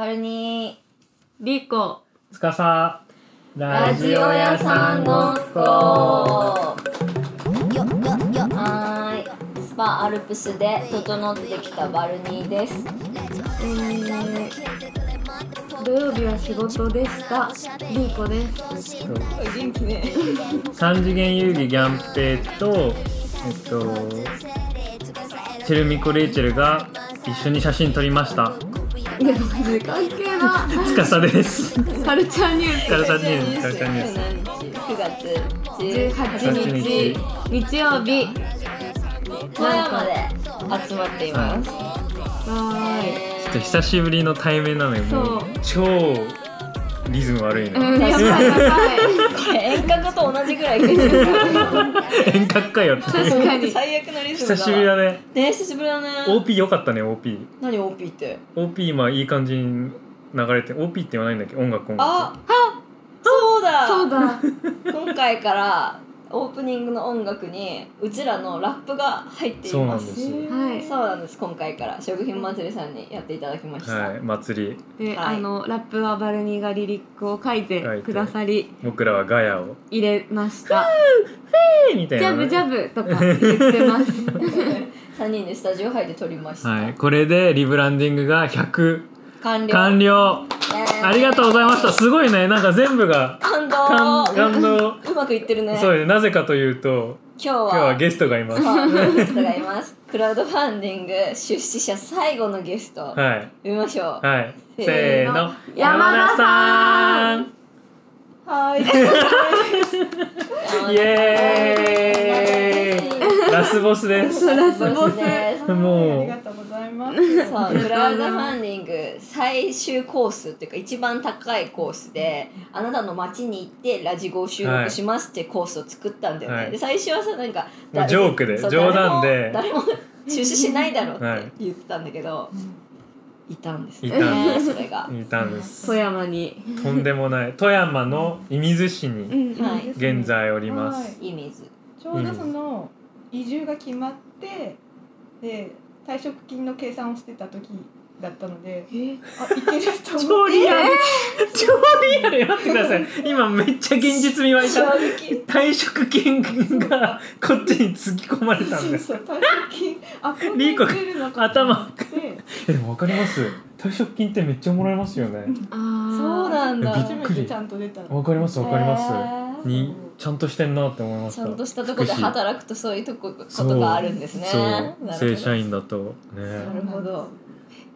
バルニリコ。つかさーラジオ屋さんごっこはーい。スパアルプスで整ってきたバルニーです。えー、土曜日は仕事でした。リコです。元気ね。三次元遊戯ギャンペイとえっとチェルミコレイチェルが一緒に写真撮りましたいやマジで関係なつかさですカルチャーニューカルチャーニュースカルチャーニュース。9月18 18日日曜日。富山で集まっています。はちょっと久しぶりの対面なのよもう。超リズム悪いーい、の、うん、やばいやばい。これ遠隔と同じぐらい遠隔かよって。確かに。最悪のリズムだ久しぶりだね。ね久しぶりだね。OP 良かったね OP 何 OP って？OP 今いい感じに流れて OP って言わないんだっけ？音楽音楽。あそうだ。そうだ。今回からオープニングの音楽にうちらのラップが入っていそうなますんですよ。はい。そうなんです。今回から食品祭りさんにやっていただきました、はい。祭り。で、はい。あのラップはバルニーがリリックを書いてくださり僕らはガヤを。入れました。えーみたいなね。ジャブジャブとか言ってます。3人でスタジオ入って撮りました、はい。これでリブランディングが100完了。完了。イエーイありがとうございました。すごいね。なんか全部が感動。感感動。うまくいってるね。そうよね。なぜかというと今日は今日はゲストがいます。ゲストがいます。クラウドファンディング出資者最後のゲスト、はい。呼びましょう。はい。せーの。山田さんはい。イエーイ。ラスボスです。ラスボス。ですもう。ありがとうございます。そうクラウドファンディング最終コースっていうか一番高いコースであなたの街に行ってラジゴを収録しますってコースを作ったんだよね、はい。で最初はさなんかジョークで冗談で。誰も誰も出資しないだろうはい。って言ってたんだけど、いたんですね。いたんでそれが。いたんです。富山に。とんでもない。富山の射水市うにんはい。現在おります。水。ちょうどその移住が決まってで退職金の計算をしてた時だったので、え？あいけると思超って。リアル。超リアル。待ってください。今めっちゃ現実味湧い衝た撃退職金がこっちにつぎ込まれたんです。そうそう退職金。あこんなにリーコ出るのか頭えでも分かります。退職金ってめっちゃもらえますよね。あー。そうなんだ。びっくり。初めてちゃんと出たの。分かります分かります。にちゃんとしてんなって思いましたちゃんとしたとこで働くとそういうとこことがあるんですね。そう。なるほど。正社員だと。ね。なるほど。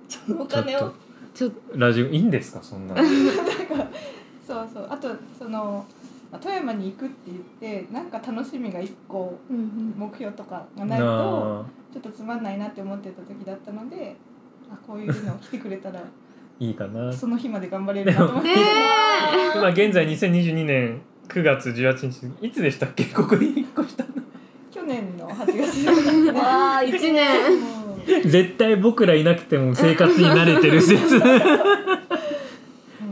そのお金を？ちょっラジオいいんですかそんなの。そうそう。あとそのまあ富山に行くって言ってなんか楽しみが一個目標とかがないとなちょっとつまんないなって思ってた時だったのであこういうの来てくれたら いいかな。その日まで頑張れるなと思って、ね 今現在2022年9月18日いつでしたっけ？ここに引っ越したの。去年の8月 わあ一一年。もう絶対僕らいなくても生活に慣れてる説。うん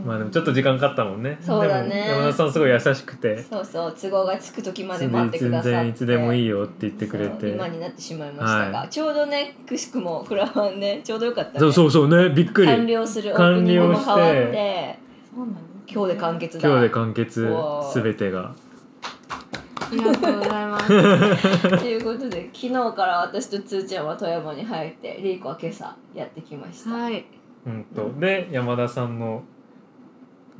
まあでもちょっと時間かかったもんね。そうだね。でも山田さんすごい優しくて。そうそう都合がつく時まで待ってく全ださって。然いつでもいいよって言ってくれて。今になってしまいましたが、はちょうどねくしくもクラファンねちょうどよかったね。そうそうそうねびっくり。完了するオープニングも変わっ完了て今日で完結だ。今日で完結うわー全てが。ありがとうございます。ということで昨日から私とつーちゃんは富山に入ってリーコは今朝やってきました、はい。うんと。で山田さんの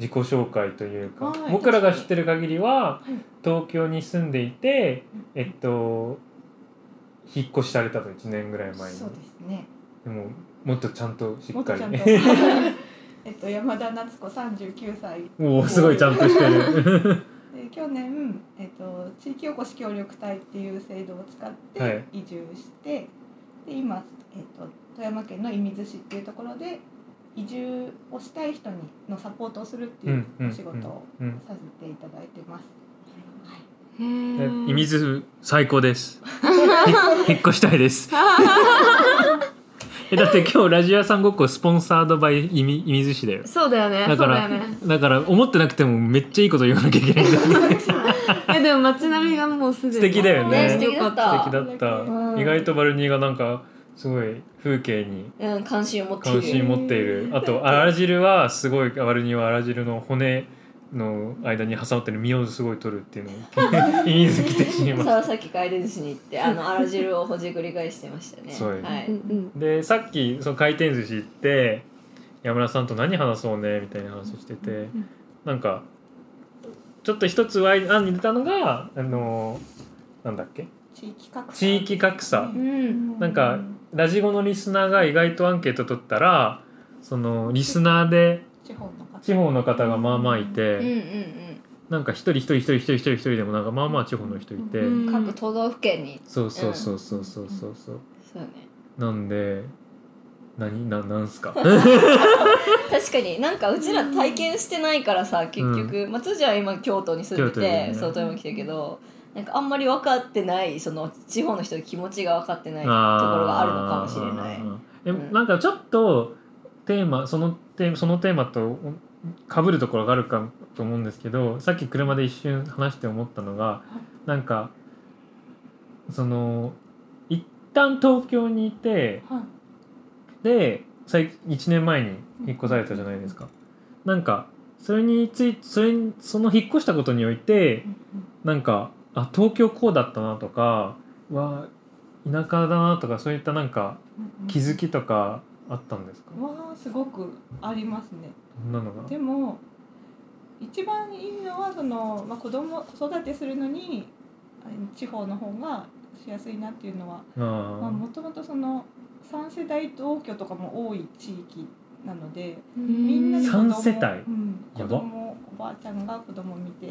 自己紹介というか、はい僕らが知ってる限りははい。東京に住んでいてえっと引っ越しされたと1年ぐらい前に。そうですね。でももっとちゃんとしっかり。えっと山田夏子39歳おおすごいちゃんとしてる。で去年、えっと、地域おこし協力隊っていう制度を使っはい。て移住して、で今、えっと、富山県の射水市っていうところで移住をしたい人にのサポートをするっていうお仕事をうんさせていただいてます。へでー射水最高です。引っ越したいです。えだって今日ラジオ屋さんごっこスポンサードバイ射水射水市だよ。そうだよね。だからだよね。だから思ってなくてもめっちゃいいこと言わなきゃいけない。えでも街並みがもうすでに素敵だよね。ね素敵だった。素敵だった。うん。意外とバルニーがなんかすごい風景にうん関心を持っている。関心持っている。あとあら汁はすごい割にはあら汁の骨の間に挟まってる身をすごい取るっていうのを 意味付き的に言いま沢崎回転寿司に行ってあの あら汁をほじくり返してましたね。はい。でさっきその回転寿司行って山村さんと何話そうねみたいな話してて、んなんかちょっと一つ案に出たのがあのなんだっけ？地域格差。地域格差。うん。なんかラジゴのリスナーが意外とアンケート取ったらそのリスナーで地方の方。がまあまあいて、うんうんなんか一人一人一人一人一人一人でもなんかまあまあ地方の人いて、各都道府県に。そうそうそうそうそうそうそう、そうね。なんで何ななんすか？確かに。なんかうちら体験してないからさ結局、うん、まあ、辻は今京都に住んでて、外、そう富山来てるけど。なんかあんまり分かってないその地方の人の気持ちが分かってないところがあるのかもしれない。あーえうんなんかちょっとテーマそのテーマそのテーマとかぶるところがあるかと思うんですけどさっき車で一瞬話して思ったのがなんかその一旦東京にいてはいで最1年前に引っ越されたじゃないですか。なんかそれについそれにその引っ越したことにおいてなんかあ東京こうだったなとかうわ田舎だなとかそういったなんか気づきとかあったんですか、はすごくありますね。なのが？でも一番いいのはその、まあ、子供子育てするのにあ地方の方がしやすいなっていうのはあまあーもともとその3世代同居とかも多い地域なのでみみんなで子供三世帯？うん、子供おばあちゃんが子供見て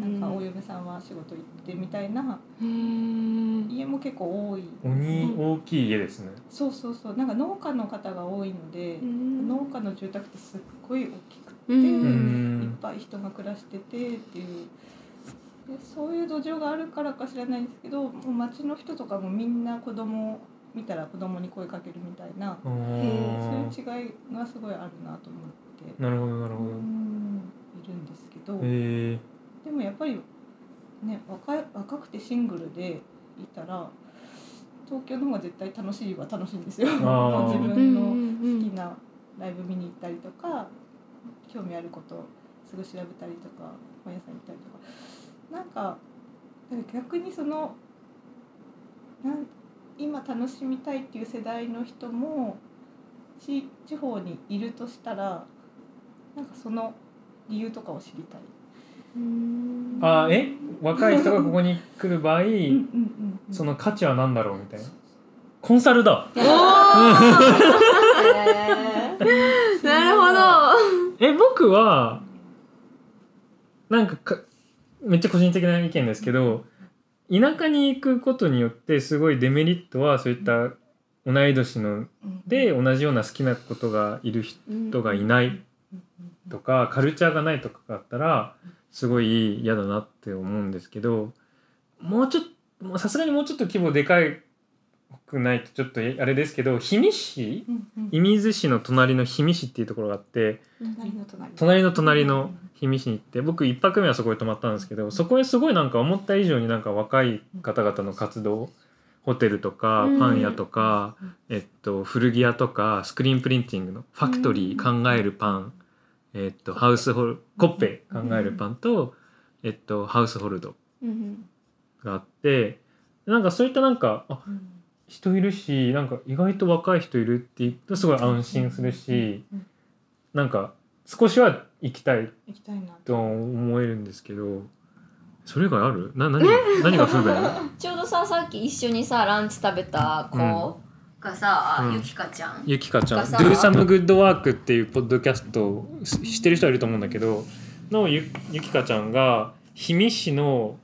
なんかお嫁さんは仕事行ってみたいなうん家も結構多い。鬼大きい家ですね。そうそうそう。なんか農家の方が多いので農家の住宅ってすっごい大きくて、いっんぱい人が暮らしててっていう。でそういう土壌があるからか知らないんですけどもう町の人とかもみんな子供を見たら子供に声かけるみたいなあそうーいう違いがすごいあるなと思って。なるほどなるほど。うんいるんですけどでもやっぱりね若い若くてシングルでいたら東京の方が絶対楽しいは楽しいんですよ。自うん分のうん好きなライブ見に行ったりとか興味あることをすぐ調べたりとか本屋さん行ったりとか。なんかなんか逆にそのなん今楽しみたいっていう世代の人も地地方にいるとしたらなんかその理由とかを知りたい。うん。あーえ？若い人がここに来る場合その価値は何だろうみたいな？コンサルだ。なるほど。え僕はなんかかめっちゃ個人的な意見ですけど田舎に行くことによってすごいデメリットはそういった同い年のうん。で同じような好きなことがいる人がいないとかカルチャーがないとかがあったらすごい嫌だなって思うんですけどもうちょっとさすがにもうちょっと規模でかいくないとちょっとあれですけど氷見市？うんうん。射水市の隣の氷見市っていうところがあって隣の隣。隣の隣の氷見市に行って僕一泊目はそこに泊まったんですけどそこへすごいなんか思った以上になんか若い方々の活動ホテルとかうんパン屋とか、えっと、古着屋とかスクリーンプリンティングのファクトリー考えるパン、えっと、ハウスホルコッペ考えるパンと、えっと、ハウスホルドうん。があってなんかそういったなんかあうん人いるしなんか意外と若い人いるって言うとすごい安心するしうんなんか少しは行きたい。行きたいなとは思えるんですけどそれ以外ある？な何が 何が不便？ちょうどささっき一緒にさランチ食べた子がさ、うん。ゆきかちゃん。ゆきかちゃん「がさ Do Some Good Work」っていうポッドキャストをってる人はいると思うんだけどのゆゆきかちゃんが氷見市の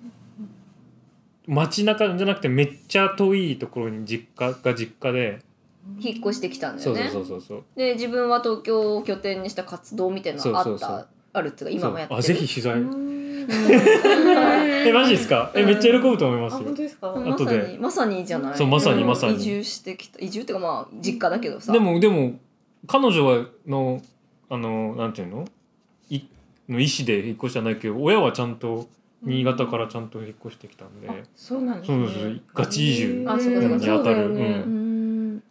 街中じゃなくてめっちゃ遠いところに実家が実家で、引っ越してきたんだそうよねそうそうそう。で自分は東京を拠点にした活動みたいなのがあったそうそうそう。あるっていうか今もやってる。そう。あぜひ取材。うん。えマジですか？えめっちゃ喜ぶと思いますよ。あ本当ですか？まさ後で。にまさにじゃない？そうまさにんまさに。移住してきた。移住っていうかまあ実家だけどさ。でもでも彼女はのあのなんていうの？いの意思で引っ越しじゃないけど親はちゃんと新潟からちゃんと引っ越してきたんで、そうなんですね。ガチ移住。に当たる、そうん。うん。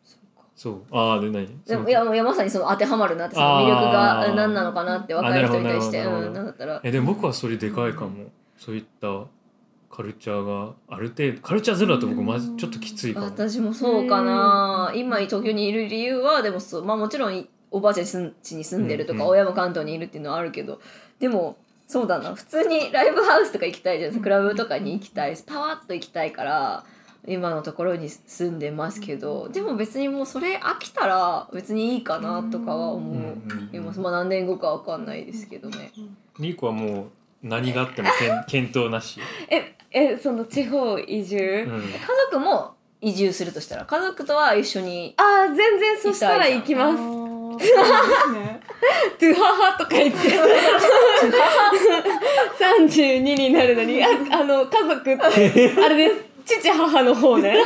そうああで何？でもいやいやまさにその当てはまるなってその魅力が何なのかなって若い人に対してうんなんだったら。えでも僕はそれでかいかも、そういったカルチャーがある程度カルチャーゼロだと僕まずちょっときついかも。私もそうかな。今東京にいる理由はでもそうまあもちろんおばあちゃん家に住んでるとか、親も関東にいるっていうのはあるけどでもそうだな。普通にライブハウスとか行きたいじゃん。クラブとかに行きたい。パワッと行きたいから今のところに住んでますけど。でも別にもうそれ飽きたら別にいいかなとかは思います。まあ何年後かわかんないですけどね。リーコはもう何があってもけん 検討なし、ええその地方移住、うん、家族も移住するとしたら家族とは一緒にああ全然そしたら行きます。すねトゥハハとか言って。32になるのにああの家族ってあれです。父母の方ね。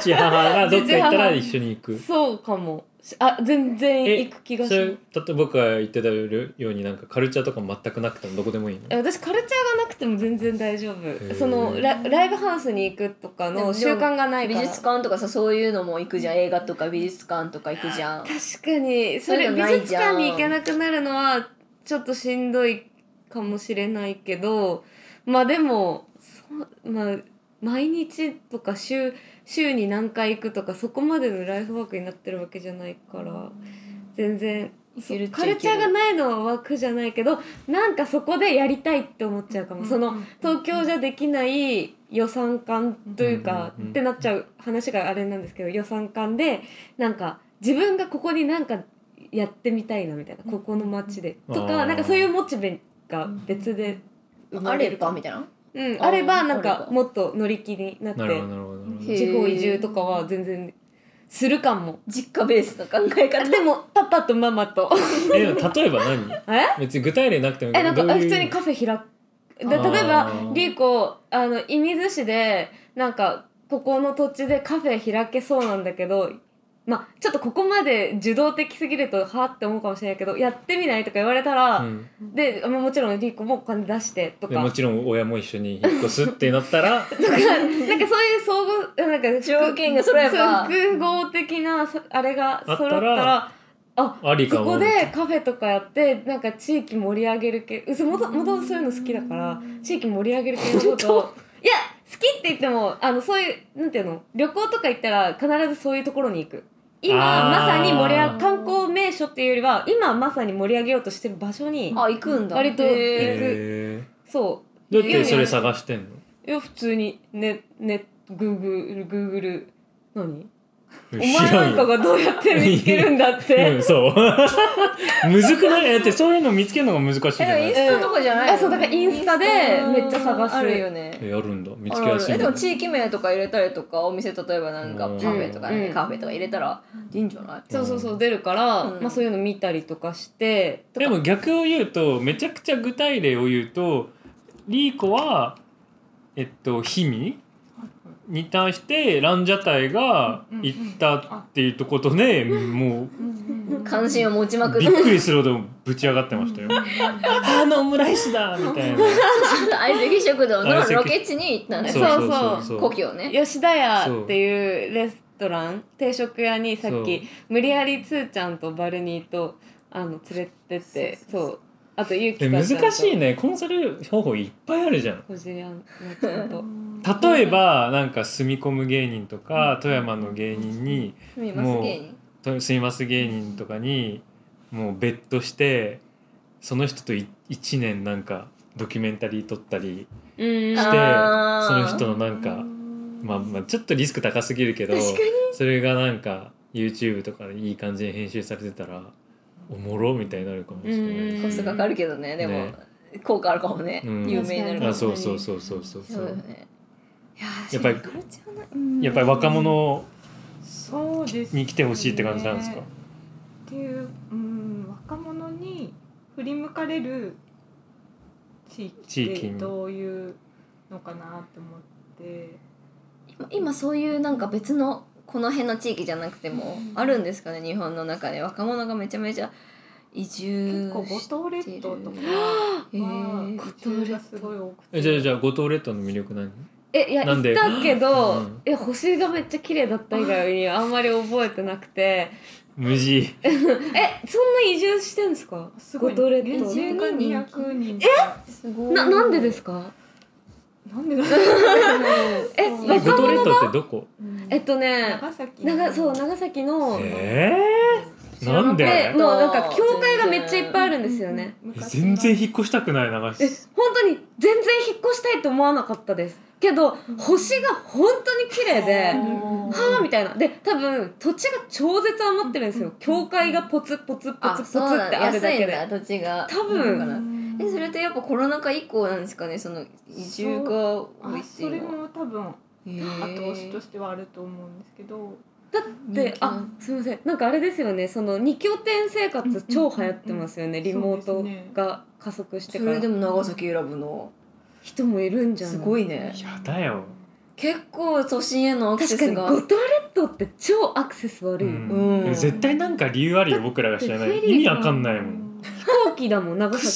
父母がどっか行ったら一緒に行く。そうかもあ全然行く気がす例えば僕が言ってたようになんかカルチャーとか全くなくてもどこでもいいの？え私カルチャーがなくても全然大丈ー。夫そのラライブハウスに行くとかの習慣がないから。美術館とかさそういうのも行くじゃん。映画とか美術館とか行くじゃん。確かに。それ美術館に行けなくなるのはちょっとしんどいかもしれないけど。まあでもそうまあ毎日とか週週に何回行くとかそこまでのライフワークになってるわけじゃないから全然カルチャーがないのは枠じゃないけどなんかそこでやりたいって思っちゃうかも、その東京じゃできない予算感というか、うんうんうんってなっちゃう話があれなんですけど予算感でなんか自分がここになんかやってみたいなみたいなここの街でとかなんかそういうモチベが別で生まれるばみたいな？うん、あればなんかもっと乗り気になってなるほどなるほどなるほど。へ地方移住とかは全然するかも。実家ベースの考え方。でもパパとママと。えでも例えば何？え？別に具体例なくてもえなんか普通にカフェ開く。例えばリーコあの射水市でなんかここの土地でカフェ開けそうなんだけどまあちょっとここまで受動的すぎるとはあって思うかもしれないけどやってみないとか言われたら、うん。でまあもちろんリーコもお金出してとか。でもちろん親も一緒に引っ越すってなったら とかなんかそういう総合なんか条件が揃えば。そう複合的なそあれが揃ったあったららあありかもそこでカフェとかやってなんか地域盛り上げる系うそもともともとそういうの好きだから地域盛り上げる系のことをいや好きって言ってもあのそういうなんていうの旅行とか行ったら必ずそういうところに行く今まさに盛り上げ観光名所っていうよりは今まさに盛り上げようとしてる場所にあ行くんだ。割とへー。へそーどうやってそれ探してんの？ういや普通にねねグーグルグーグル何？お前なんかがどうやって見つけるんだっうてん、そう。むずくない？だってそういうの見つけるのが難しいじゃなえインいスタとかじゃないの？あそうだからインスタでめっちゃ探すあるよね。えあるんだ。見つけやすいでも地域名とか入れたりとかお店例えばなんかうん。パフェとかね、うん。カフェとか入れたらいいんじゃない？そうそうそう出るから、うん。まあ、そういうの見たりとかしてでも逆を言うとめちゃくちゃ具体例を言うとリーコはえっと氷見？に対してランジャタイが行ったっていうとことでも関心を持ちまくうびってっくりするほどぶち上がってましたよ。あのオムライスだみたいな。相席食堂のロケ地に行ったねそうそうそう故郷ね。吉田屋っていうレストラン定食屋にさっき無理やりつーちゃんとバルニーとあの連れてってそうあとゆうき難しいね。コンサル方法いっぱいあるじゃん。例えばなんか住み込む芸人とか富山の芸人にすみます芸人？と住みます芸人とかにもうベッドしてその人とい1年なんかドキュメンタリー撮ったりうん。してその人のなんかまあまあちょっとリスク高すぎるけどそれがなんか YouTube とかでいい感じに編集されてたらおもろみたいになるかもしれないうんコストかかるけどね。でもね効果あるかもね。うん。有名になるかもあそうそうそうそうそう。そそうね。いやっぱりやっぱり若者そうですに来てほしいって感じなんですか？ねっていう、うん、若者に振り向かれる地域ってどういうのかなって思って。今今そういうなんか別のこの辺の地域じゃなくてもうん。あるんですかね日本の中で。若者がめちゃめちゃ移住結構五島列島とかへはー。移住がすごい多くて。えじゃあじゃあ五島列島の魅力何えいや行ったけど、うん。え星がめっちゃ綺麗だった以外にあんまり覚えてなくて。無事。えそんな移住してんですか？すごい五島列島。現地が200人とか。すごいななんでですか？なんでだ え五島列者島ってどこ？えっとね長崎長そう長崎の。えー、知らなんで？もうなんか教会がめっちゃいっぱいあるんですよね。え全然引っ越したくない長え崎本当に全然引っ越したいと思わなかったですけど星が本当に綺麗ではあみたいな。で多分土地が超絶余ってるんですよ。教会がポツポツポあツポツってある安いんだ。けでだ土地が。多分。えそれってやっぱコロナ禍以降なんですかね？その移住が多いあそれっていうのは。も多分後押しとしてはあると思うんですけど。だってあすみません。なんかあれですよね。その二拠点生活超流行ってますよね。リモートが加速してから。それでも長崎選ぶの？人もいるんじゃんすごいね。やだよ、結構都心へのアクセスが。確かに五島列島って超アクセス悪い、うん。うん。え絶対なんか理由あるよ僕らが知らない。意味わかんないもん。飛行機だもん長くっ遠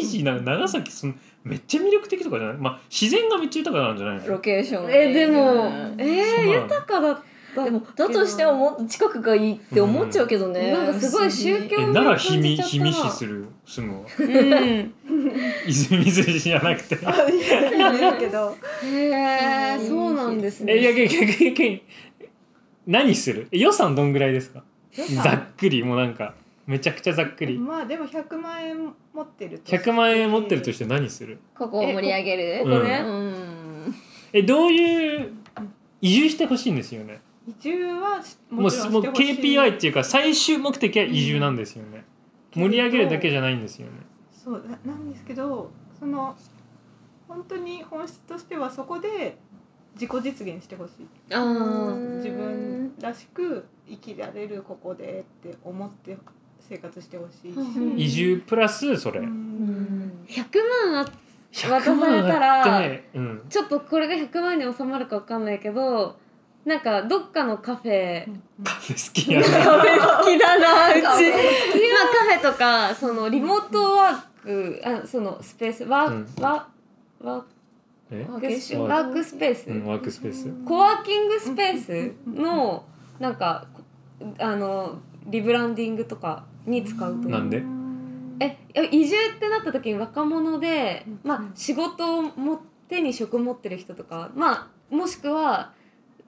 いし長崎そのめっちゃ魅力的とかじゃない？まあ自然がめっちゃ豊かなんじゃないの？ロケーション。えでもうんえー、豊かだったでもだとしてももっと近くがいいって思っちゃうけどね、なんかすごい宗教えなら氷見感じちゃったな。氷見市する住むわ。うん。泉水市じゃなくて。へえそうなんですね。えいや逆に逆に何する？え予算どんぐらいですか？ざっくりもうなんかめちゃくちゃざっくり。まあでも100万円持ってるとして。100万円持ってるとして何する？ここを盛り上げる？ここね。うん。えどういう移住してほしいんですよね移住はしもうちろんもうしてほしい。KPI っていうか最終目的は移住なんですよね、盛り上げるだけじゃないんですよね。そうななんですけどその本当に本質としてはそこで自己実現してほしい。自分らしく生きられるここでって思って生活してほしいし、うん。移住プラスそれ、うん。100万あ100渡されたらうん。ちょっとこれが100万に収まるかわかんないけどなんかどっかのカフェカフェ好きやな。カフェ好きだなうち。まあカフェとかそのリモートワークあそのスペースワー,、うん。ワーク？スワークスペース、うんワークスペース。コワーキングスペースのなんかあのリブランディングとかに使うとなんで？え移住ってなった時に若者で、うん。まあ、仕事をも手に職持ってる人とか、まあ、もしくは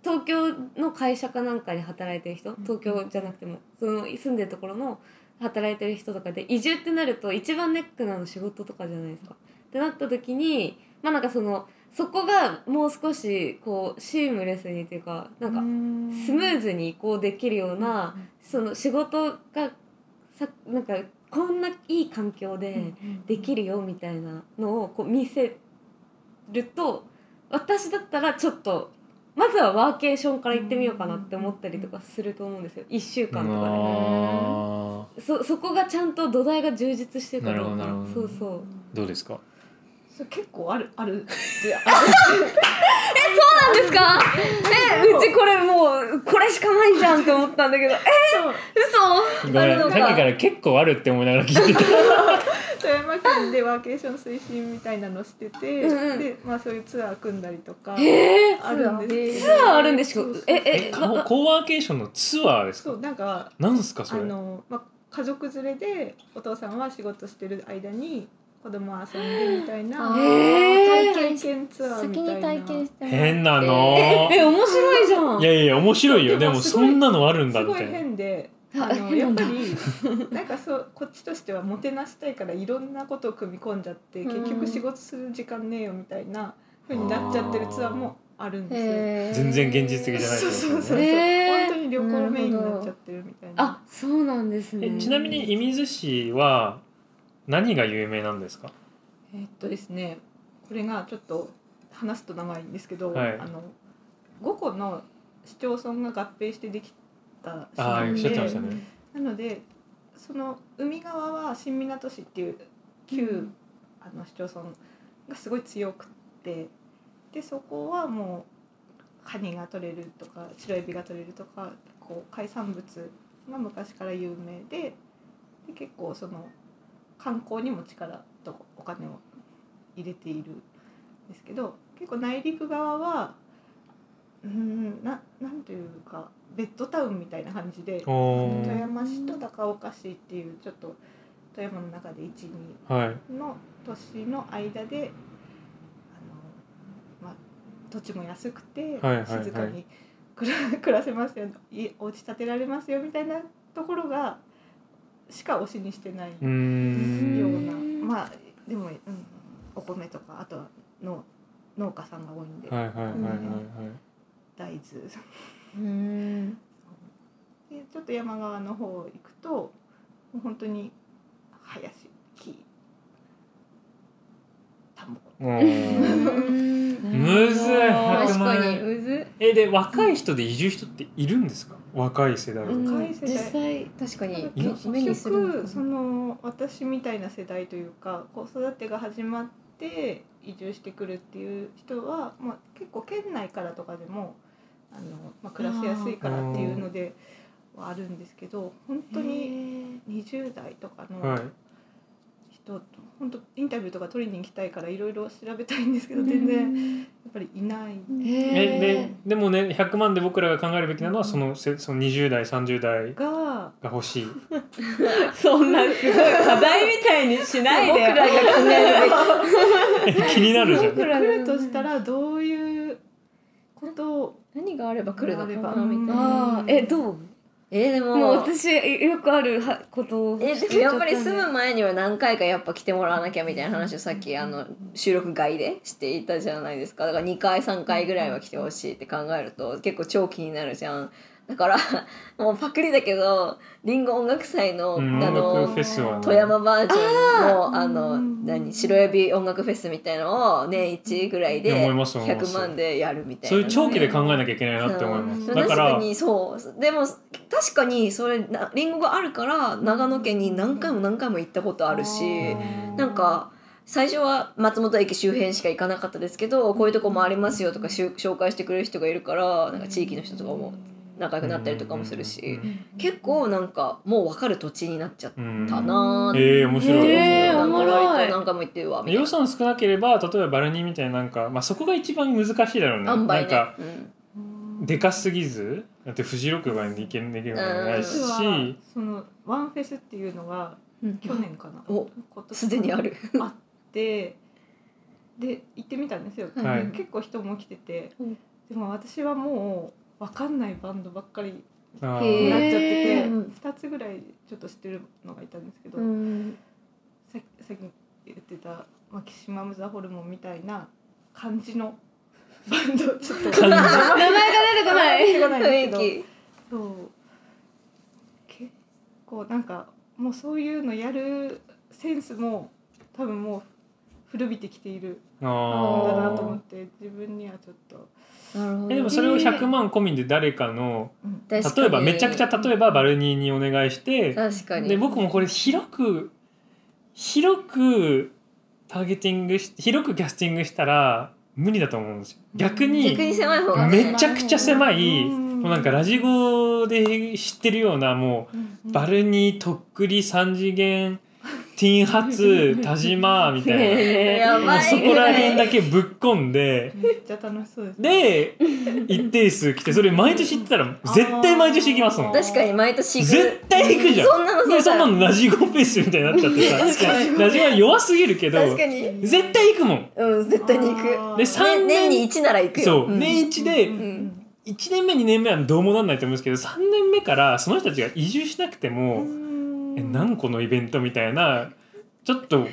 東京の会社かなんかに働いてる人？東京じゃなくてもその住んでるところの働いてる人とかで移住ってなると一番ネックなの仕事とかじゃないですか。ってなった時にまあなんかそのそこがもう少しこうシームレスにっていうかなんかスムーズに移行できるようなその仕事がさなんかこんないい環境でできるよみたいなのをこう見せると私だったらちょっとまずはワーケーションから行ってみようかなって思ったりとかすると思うんですよ。1週間とかあでそそこがちゃんと土台が充実してるかどうか。そうそう。ーどうですか？それ結構ある あるなんですか？えうちこれもうこれしかないじゃんって思ったんだけど。え嘘。あるのか。さっきから結構あるって思いながら聞いてた 富山県でワーケーション推進みたいなのしててうんうん。で、まあ、そういうツアー組んだりとかえあるんですツアーあるんですかえええココワーケーションのツアーですか？そうなんかなんですかあそれ？の、まあ、家族連れでお父さんは仕事してる間に子供遊んでみたいなあー。体験ツアー先みたいな。に体験して変なの。え面白いじゃん。いやいや面白いよ。でもそんなのあるんだすごいって変でああのやっぱり なんかそうこっちとしてはもてなしたいからいろんなことを組み込んじゃってうん。結局仕事する時間ねえよみたいな風になっちゃってるツアーもあるんですよ。全然現実的じゃないそうそうそうそう、へー本当に旅行メインになっちゃってるみたいな。あそうなんですね。えちなみに射水市は何が有名なんですか？えーっとですねこれがちょっと話すと長いんですけど、はい。あの5個の市町村が合併してできったでね。なのでその海側は新港市っていう旧、うん。あの市町村がすごい強くってでそこはもうカニが取れるとか白エビが取れるとかこう海産物が昔から有名でで結構その観光にも力とお金を入れているんでですけど結構内陸側はうんななんというかベッドタウンみたいな感じで富山市と高岡市っていうちょっと富山の中で12はいの都市の間であの、まあ、土地も安くてはいはいはい。静かに暮ら 暮らせますよいお家建てられますよみたいなところがしか推しにしてないような。まあでも、うん、お米とかあとはの農家さんが多いんで、はいはいはいはいはい。大豆うん。でちょっと山側の方行くともう本当に林木。田ん。ぼむずい。確かに。100むずえで若い人で移住人っているんですか？若い世代で、うん。若い世代。実際確かに。いや目にするのか。な結局その私みたいな世代というか子育てが始まって移住してくるっていう人は、まあ、結構県内からとかでもあの、まあ、暮らしやすいからっていうのではあるんですけど本当に20代とかのはい。人、本当インタビューとか取りに行きたいからいろいろ調べたいんですけど全然やっぱりいない。えででもね100万で僕らが考えるべきなのはそのせその20代30代がが欲しい。そんなすごい課題みたいにしないで。僕らが考えるべき。気になるじゃん。僕ら来るとしたらどういうことを何があれば来るのかなみたいな。えどう？えーでも。もう私よくあるはことをえでもやっぱり住む前には何回かやっぱ来てもらわなきゃみたいな話をさっきあの収録外でしていたじゃないですか。だから2回3回ぐらいは来てほしいって考えると結構超気になるじゃんだからもうパクリだけどりんご音楽祭の、うん音あの富山バージョンのあのうん何白エビ音楽フェスみたいのを年1ぐらいで思います思います。100万でやるみたいなそういう長期で考えなきゃいけないなって思います、うん。だから確かにそう。でも確かにそれなリンゴがあるから長野県に何回も何回も行ったことあるしなんか最初は松本駅周辺しか行かなかったですけどこういうとこもありますよとかしゅ紹介してくれる人がいるからなんか地域の人とかも仲良くなったりとかもするし結構なんかもう分かる土地になっちゃっうんたなーええ面白い、えーなんかおもろい。ライト何回も行ってるわ予算少なければ例えばバルニーみたいななんか、まあ、そこが一番難しいだろうね。なんかうん。でかすぎずだってフジロックができるできるわけないし、そのワンフェスっていうのがうん。去年かな、お今年すでにある。あってで行ってみたんですよ、はい。結構人も来てて、うん。でも私はもう分かんないバンドばっかりになっちゃってて、へー。2つぐらいちょっと知ってるのがいたんですけど、うんささっき言ってたマキシマム・ザ・ホルモンみたいな感じのバンドちょっと 名前が出てこない。出てこない雰囲気。そう。結構なんかもうそういうのやるセンスも多分もう古びてきているあんーだなと思って自分にはちょっと、えでもそれを100万込みで誰かのうん。確かに。例えばめちゃくちゃ例えばバルニーにお願いして確かに。で僕もこれ広く広くターゲティングし広くキャスティングしたら無理だと思うんですよ。逆に逆に狭い方がね。めちゃくちゃ狭いうん。もうなんかラジゴで知ってるようなもうバルニーとっくり3次元ティーンハツ 田島みたいな。やばいもうそこら辺だけぶっこんで。めっちゃ楽しそうです、で一定数来てそれ毎年行ってたら絶対毎年行きますもん。確かに毎年行く。絶対行くじゃん。そんなのでそんなうのラジゴフェスみたいになっちゃってさ。確ラジゴは弱すぎるけど確かに。絶対行くもん。うん絶対に行く。で3年。年に1なら行くよ。そう、ん。年一でん。1年目2年目はどうもなんないと思うんですけど3年目からその人たちが移住しなくても、え何個のイベントみたいなちょっと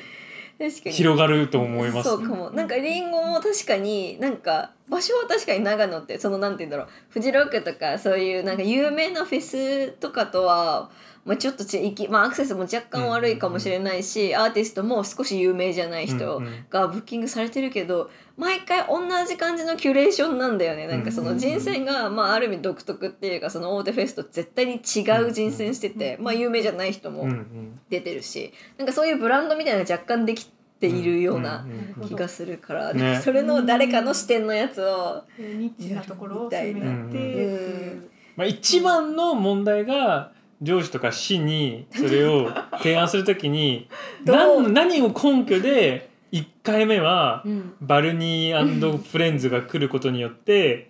広がると思いますそうかも。なんかリンゴも確かになんか場所は確かに長野ってそのなんて言うんだろう。フジロックとかそういうなんか有名なフェスとかとは、まあ、ちょっとち行き、まあ、アクセスも若干悪いかもしれないし、アーティストも少し有名じゃない人がブッキングされてるけど毎回同じ感じのキュレーションなんだよね。なんかその人選が、まあ、ある意味独特っていうかその大手フェスと絶対に違う人選してて、まあ、有名じゃない人もうんうん。出てるしなんかそういうブランドみたいなのが若干できているような気がするから、ね。それの誰かの視点のやつをニッチなところを攻めて。ってうんいうまあ、一番の問題が上司とか市にそれを提案するときに 何何を根拠で1回目はうん。バルニーフレンズが来ることによって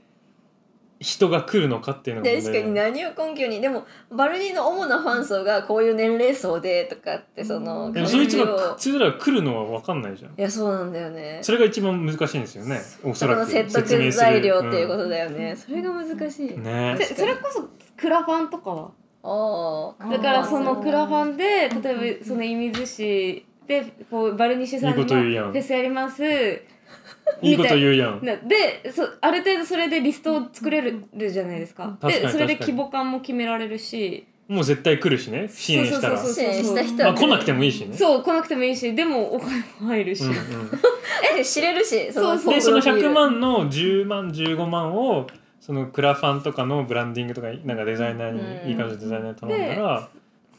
人が来るのかっていうのが問確かに何を根拠に。でもバルニーの主なファン層がこういう年齢層でとかってそのでもそいつが感じを。そいつらが来るのは分かんないじゃん。いやそうなんだよね。それが一番難しいんですよね。おそらく説得材料っていうことだよね、それが難しい、うん。ね。でそれこそクラファンとかは？ああだからそのクラファンで例えばその射水市でこうバルニッシュさんいいのフェスやります。いいこと言うやん。な。でそある程度それでリストを作れるじゃないですか。でそれで規模感も決められるし。もう絶対来るしね。支援したら。支援した人はまあ来なくてもいいしね。そう来なくてもいいし。でもお金も入るし、うんうん。え知れるしそのそうそう。でそのプロフィール100万の10万15万をそのクラファンとかのブランディングとかなんかデザイナーうんにいい感じのデザイナーに頼んだら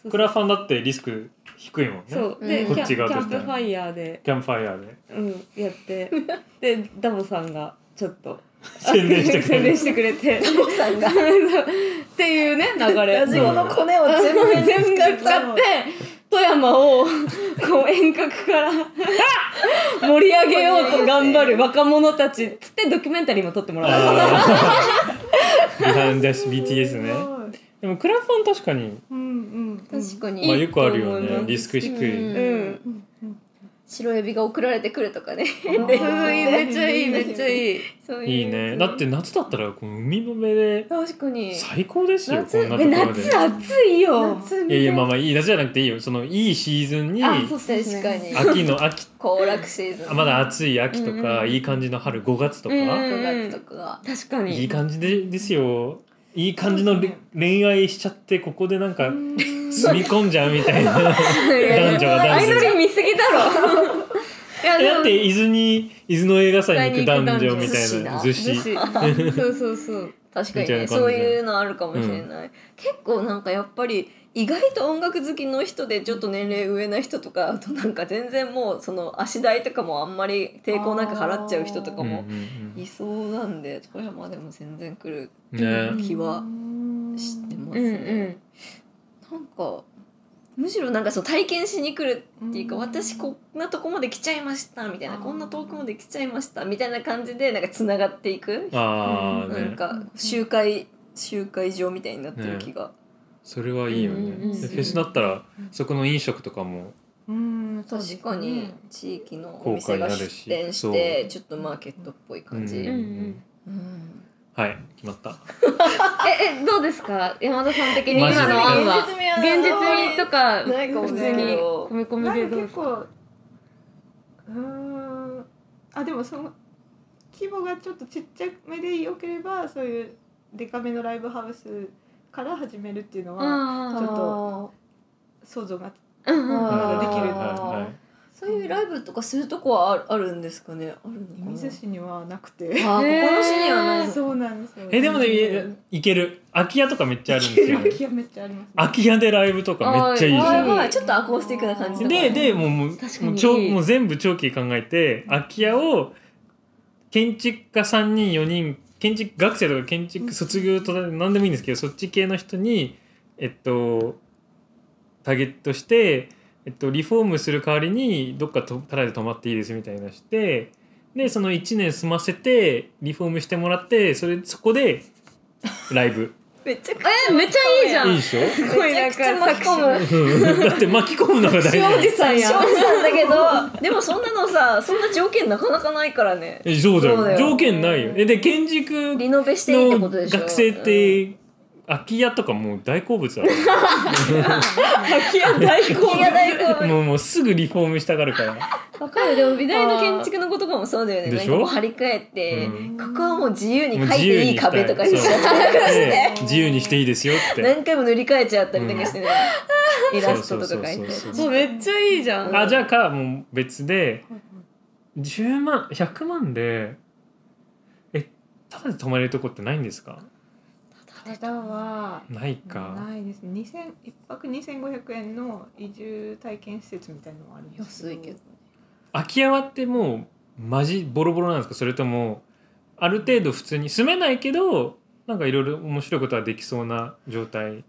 そうクラファンだってリスク低いもんね。そう。で、こっち側とャンプファイヤーで、キャンプファイヤーで。うん、やって。でダボさんがちょっと。宣伝してくれる。宣伝してくれて。おさんが。っていうね流れ。ラジオのコネを全部全部使って富山をこう遠隔から盛り上げようと頑張る若者たちつってドキュメンタリーも撮ってもらう。あー。ビハ BTS ね。でもクラファン確かにうんうん確かに、まあよくあるよね。リスク低うい。うん白エビが送られてくるとかね。めっちゃいいめっちゃいい。いう。いいね。だって夏だったらこの海辺で確かに。最高ですよ夏こんなとこえろで。夏暑いよ。夏い。やいやまあまあいい夏じゃなくていいよ。そのいいシーズンにあそうです確ね。かに秋の秋。行楽シーズン。あまだ暑い秋とか、うんいい感じの春5月とか、うん9月とか。が確かに。いい感じでですよいい感じのれ恋愛しちゃってここでなんか住み込んじゃうみたいな。男女がダンス相乗り見すぎだろ。いやえだって伊豆に伊豆の映画祭に行く男女みたいな寿司 そうそうそう。確かにねそういうのあるかもしれない、結構なんかやっぱり意外と音楽好きの人でちょっと年齢上な人とか あとなんか全然もうその足代とかもあんまり抵抗なく払っちゃう人とかもいそうなんで富山でも全然来る気はしてますうんね、なんかむしろなんかそう体験しに来るっていうか、うん。私こんなとこまで来ちゃいましたみたいなこんな遠くまで来ちゃいましたみたいな感じでなんかつながっていく。ねなんか集会集会場みたいになってる気が、それはいいよね、うんうんうん。でフェスだったらそこの飲食とかもうん確かに。地域のお公店が開になるし出店してちょっとマーケットっぽい感じ、うんうんうん。うんはい決まった。ええどうですか？山田さん的に今の案は。現実味とかないかも込み込みでどうですか？うーん。あでもその規模がちょっとちっちゃめでよければそういうデカめのライブハウスから始めるっていうのはあちょっと想像ができる。そういうライブとかするとこはあるあるんですかね？あるのかな？水市にはなくて。ここの市にはない。の そうなんですよえでもねいいける。空き家とかめっちゃあるんですよ空き家めっちゃあります、ね、空き家でライブとかめっちゃいいじゃんはいはい。ちょっとアコースティックな感じででもうもうもう長もう全部長期考えて空き家を建築家3人4人建築学生とか建築卒業と何でもいいんですけどそっち系の人にえっとターゲットして、えっと、リフォームする代わりにどっかとタダで泊まっていいですみたいなしてでその1年住ませてリフォームしてもらってそれそこでライブ。めっちゃえめっちゃいいじゃん。いいでしょ？すごいなんか巻き込む。うんだって巻き込むのが大事。庄司さんや。庄司さんだけどでもそんなのさそんな条件なかなかないからね。えそうだよ。そうだよ。条件ないよ。えで建築リノベしていいってのことでしょ。学生って、空き家とかもう大好物だか空き家大好うんいや大好らもうもうすぐリフォームしたがるから。わかる。でも美大の建築の子とかもそうだよね。でしょ？張り替えて、うん。ここはもう自由にもう描いていい壁とかにしちゃったりとかして。で自由にしていいですよって。何回も塗り替えちゃったりとかしてね、イラストとかそう描いてそうそう。そうめっちゃいいじゃん。あじゃあかもう別で10万100万でえただで泊まれるとこってないんですか？ただはないか。ないですね。2000一泊2500円の移住体験施設みたいなのもあるんです安いけど空き家はってもうマジボロボロなんですか？それともある程度普通に住めないけどなんかいろいろ面白いことはできそうな状態。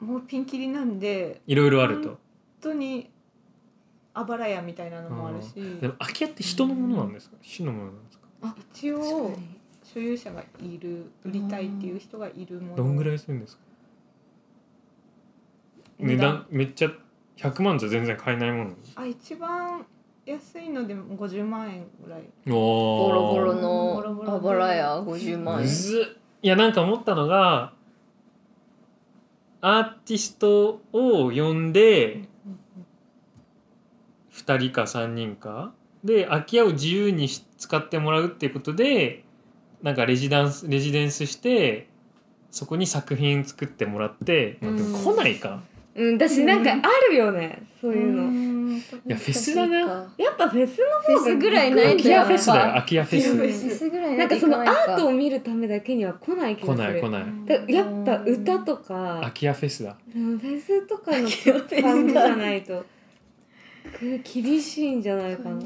もうピンキリなんでいろいろあると。本当にあばら屋みたいなのもあるし。でも空き家って人のものなんですか？市のものなんですか？一応所有者がいる売りたいっていう人がいるもの。どんぐらいするんですか？値値段？段めっちゃ100万じゃ全然買えないものあ一番安いのでも50万円ぐらい。おボロボロボロボロで。のあばらや50万む円いやなんか思ったのがアーティストを呼んで2人か3人かで空き家を自由にし使ってもらうっていうことでなんかレジダンスレジデンスしてそこに作品作ってもらって、まあ、でも来ないか、うん私なんかあるよねそういうの。いやフェスだな。やっぱフェスフェスぐらいないと空き家フェス。だよフェス。フェスぐらいなんかそのアートをを見るためだけには来ない気来がする。ない来ない。だやっぱ歌とか。空き家フェスだ。うんフェスとかの感じじゃないと。く厳しいんじゃないかな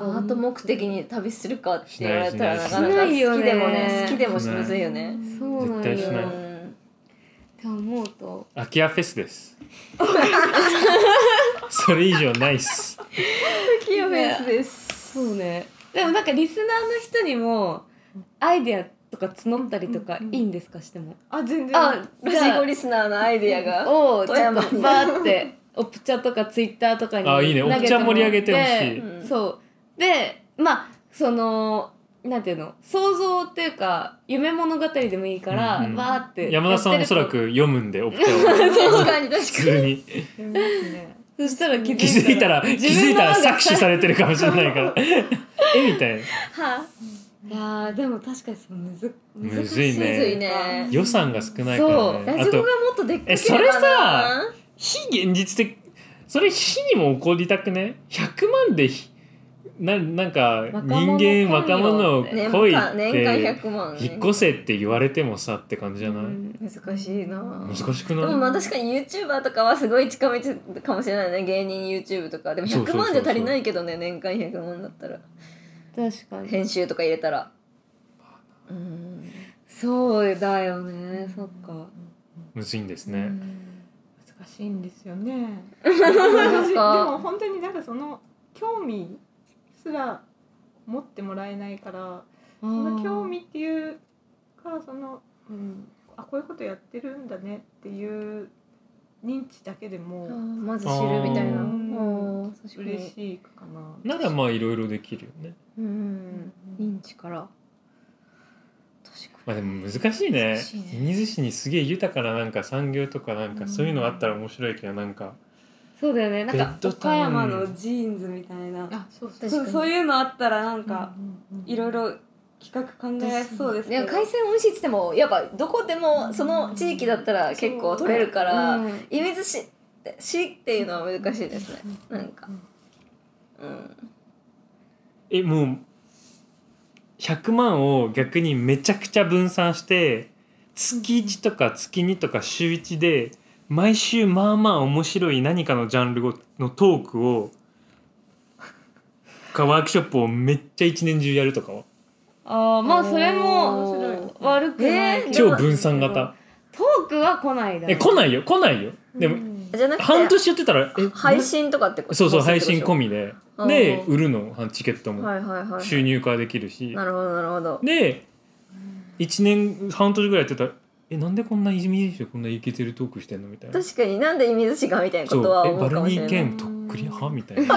アート目的に旅するかって言われたらなしかなか好きでもね好きでもむずいよね。そうなんよっうん。て思うと空き家フェスです。それ以上ないっす。キヨフェスです。そうね。でもなんかリスナーの人にもアイデアとか募ったりとかいいんですかしても？あ全然。あラジゴリスナーのアイディアが？をちょっとバーってオプチャとかツイッターとかにあいいね。オプチャ盛り上げてほしい。そうでまあそのなんていうの？想像っていうか夢物語でもいいから、うんうん。バーって山田さんおそらく読むんでオプチャを確かに確普か通に。やりますね。とそしたら気気づいたら気自づいたら搾取されてるかもしれないから。えみたいな。いやーでも確かにそのむずむずいにむずいね。ね予算が少ないからそう。ねあジコがもっとでっかえそれさ非現実的それ非にも起こりたくね？100万でひななんか若人者間若者来い間年間って100万ね。引っ越せって言われてもさって感じじゃない、うん難しいな。難しくでない？もまあ確かに YouTuber とかはすごい近道かもしれないね。芸人 YouTube とか。でも100そうそうそうそう。万じゃ足りないけどね年間100万だったら。確かに。編集とか入れたら。うん。そうだよね。そっか。むずいんですね、難しいんですよね。なんでか？も本当になんかその興味すら持ってもらえないからその興味っていうかその、うん、あこういうことやってるんだねっていう認知だけでもまず知るみたいな。嬉しいかな。ならまあいろいろできるよね。うん認知から。確かまあでも難しいね。難しいね。射水市にすげえ豊かななんか産業とかなんかそういうのあったら面白いけどなんかそうだよね。なんか岡山のジーンズみたいな。あそうそう確かに。そういうのあったらなんかいろいろ企画考えやすそうですに。でけども海鮮美味しいっつってもやっぱどこでもその地域だったら結構取れるからうん。射水市って市っていうのは難しいですね。なんか。うん。えもう100万を逆にめちゃくちゃ分散して月1とか月2とか週1で毎週まあまあ面白い何かのジャンルのトークをかワークショップをめっちゃ一年中やるとかは？ああまあそれ面も悪くない。けど超分散型。トークは来ないだろえ来ないよ。来ないよ。でもうん。じゃなくて半年やってたらえ配信とかってこと？そうそう配信込みで。で売るの。チケットも。はいはいはい収入化できるし。なるほどなるほど。で1年半年ぐらいやってたらえなんでこんな泉市でこんないけてるトークしてんのみたいな。確かになんで射水市がみたいなことはえバル思うかもしニーれない。県とっくりはみたいな。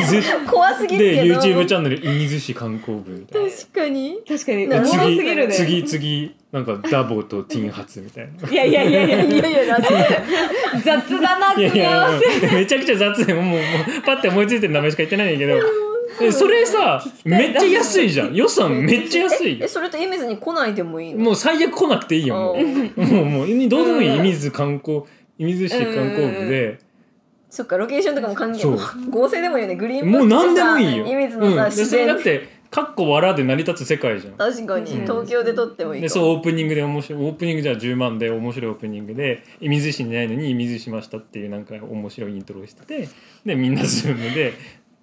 水怖すぎるでけど。YouTube チャンネル射水市観光部みたいな。確かに。確かに。おなるほどもろすぎるね。次次なんかダボとティンハツみたいな。いやいやいやいやいやいや。雑だな組いやいやみ合わせうんめちゃくちゃ雑でもうもうもうパッて思いついてる名前しか言ってないんだけどえそれさめっちゃ安いじゃん。予算めっちゃ安い。よえそれと射水に来ないでもいいの？もう最悪来なくていいよもあーうもうもうどうでもいいうん射水観光射水市観光部でそっかロケーションとかも関係そう合成でもいいよねグリーンもう何でもいいよ。射水のさ、うん、で自それだ然ってかっこ笑で成り立つ世界じゃん。確かに、うん東京で撮ってもいいでかそうオープニングで面白いオープニングじゃあ10万で面白いオープニングで射水市にないのに射水しましたっていうなんか面白いイントロをしててでみんなズームで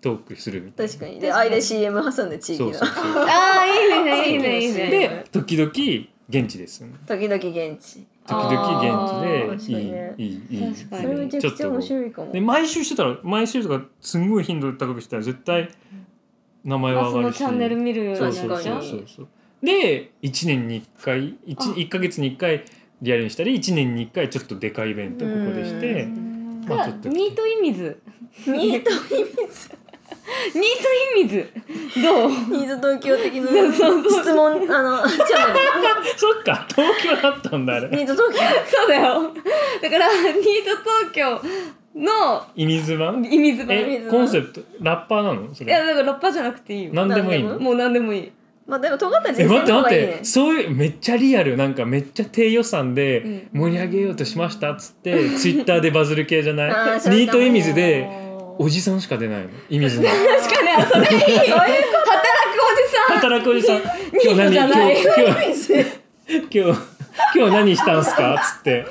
トークするみたいな。確かに。で間 CM 挟んで地域の。そうそうそう。ああいいねいいねいいね。で時々現地です。時々現地。時々現地でいいいいいい。確かに。それめちゃくちゃ面白いかも。で毎週してたら毎週とかすんごい頻度高くしたら絶対名前はあそ上がるし。のチャンネル見るようになるじゃんそうそうそうで1年に1回 1, 一ヶ月に1回リアルにしたり1年に1回ちょっとでかいイベントここでしてうん。まあちょっとニートイミズ。ニート秘密ニートイミズどう？ニート東京的な質問あのチャンそっか。東京だったんだあれ。ニート東京。そうだよ。だからニート東京のイミズ版イミズ版いえコンセプトラッパーなの？それ。やだからラッパーじゃなくていいよ。何でもいいの？もう何でもいい。まあでも尖ったえ人生待って待っの方がいいね。てそういうめっちゃリアルなんかめっちゃ低予算でうん。盛り上げようとしましたっつってツイッターでバズる系じゃない？ニートイミズでおじさんしか出ないの？イミズの。確かにあそれいい。働くおじさん。働くおじさん。今日何？今日今日今日今日何したんすか？っつって。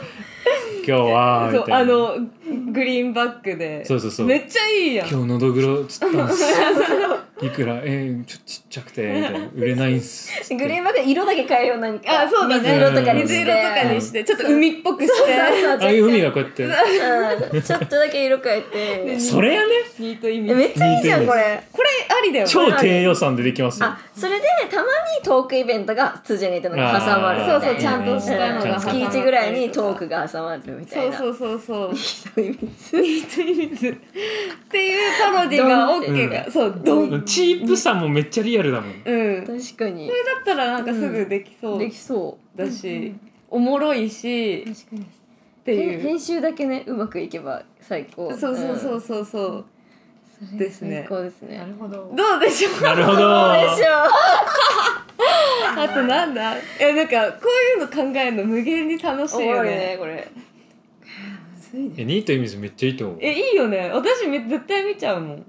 今日はみそうたいな。あの グリーンバックで。そうそうそう。めっちゃいいやん。今日のどぐろつったんす いくら？えー、ちょっとちっちゃくて。みたいな売れないんす。グリーンバックで色だけ変えようなんか。あそうだね。水色とかにして。水色とかにして。ちょっと海っぽくして。そうそうああいう海がこうやって。うん。ちょっとだけ色変えて。それやね。ニートめっちゃいいじゃんこれ。これありだよ。ね超低予算でできますよ。あそれでたまにトークイベントが辻が言ったのが挟まるそうそうちゃんとしたのが月って1ぐらいにトークが挟まるみたいな。そうそうそうそうそういう意味ですニートイミズっていうパロディがドン。って OK がそうドン。チープさもめっちゃリアルだもん。うん。だ確かに。ったらなんかすぐできそうできそだしおもろいし確かに。ていう。編集だけねうまくいけば最高。そうそうそうそうそう。うん。ですね。最高ですね。なるほど。どうでしょう？なるほど。どうでしょ あとなんだ？えなんかこういうの考えるの無限に楽しうおもろいいよねねこれむずいね。えニートイミズめっちゃいいと思う。えいいよね。私め絶対見ちゃうもん。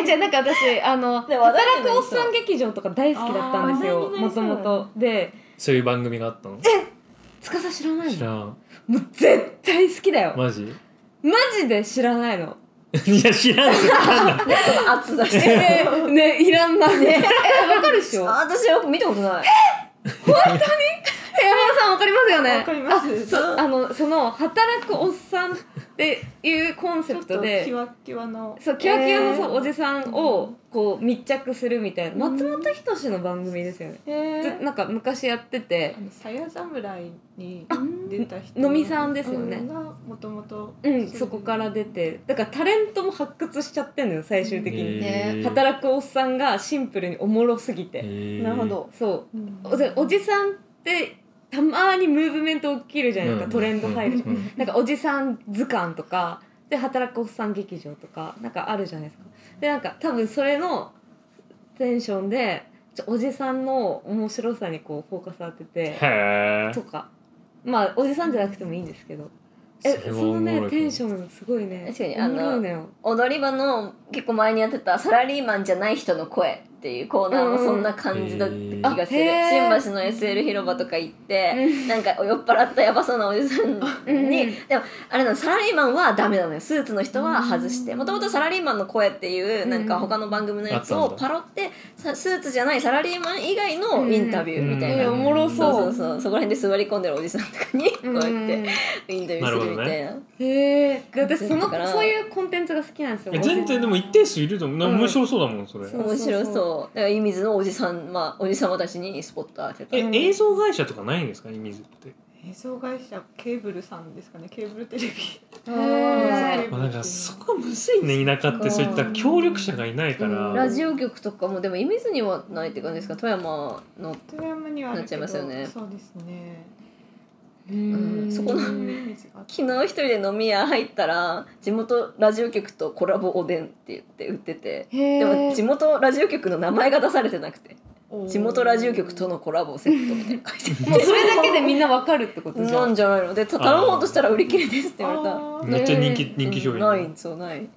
えじゃあなんか私あので話題になりそう働くおっさん劇場とか大好きだったんですよあー話題になりそうもともとでそういう番組があったの？司知らないの？知らん。もう絶対好きだよ。マジ？マジで知らないの。いや知らん絶対なんだ。圧出しねいらんな。ね。えわかるっしょ？あ私よく見たことない山田さんわかりますよね。わかりますそうあのその働くおっさんっていうコンセちょっプトでとキワキワの。そうキワキワのえー。そうおじさんをこう密着するみたいな松本人志の番組ですよね、へずなんか昔やってて。あのさや侍に出た人。のみさんですよね。がもともとうんそこから出て。だからタレントも発掘しちゃってんのよ最終的に、へー。働くおっさんがシンプルにおもろすぎて、なるほど。そう。おじおじさんってたまにムーブメント起きるじゃないですか、うん。トレンド入る。じゃん、うん。なんかおじさん図鑑とかで働くおっさん劇場とかなんかあるじゃないですか。でなんか多分それのテンションでちょおじさんの面白さにこうフォーカス当ててへとか。まあおじさんじゃなくてもいいんですけど。えそのねテンションすごいね。確かにあののよ。踊り場の結構前にやってたサラリーマンじゃない人の声っていうコーナーもそんな感じだった気がする、新橋の SL 広場とか行って、なんか酔っ払ったやばそうなおじさんに、うんでもあれなのサラリーマンはダメなのよ。スーツの人は外して。もともとサラリーマンの声っていうなんか他の番組のやつをパロってさスーツじゃないサラリーマン以外のインタビューみたいな、えーおもろそそううそうそう。そこら辺で座り込んでるおじさんとかにこうやってインタビューするみたいな。へえ私そのだから。そういうコンテンツが好きなんですよえ全然でも一定数いると思う。面白そうだもんそれ。そう面白そうだからイミズのおじさんまあおじさまたちにスポット当てた。え映像会社とかないんですかイミズって？映像会社ケーブルさんですかね。ケーブルテレビ。へー。まあなんかそこはむずいね田舎ってそういった協力者がいないから。ラジオ局とかもでもイミズにはないって感じですか？富山の富山にはあるけどなっちゃいますよね。そうですねうん。そこの昨日一人で飲み屋入ったら地元ラジオ局とコラボおでんって言って売っててへでもえ地元ラジオ局の名前が出されてなくて地元ラジオ局とのコラボセットみたいな書いてもうそれだけでみんなわかるってことじゃなんんじゃないの？でた頼もうとしたら売り切れですって言われた。めっちゃ人気人気商品。ないそうない。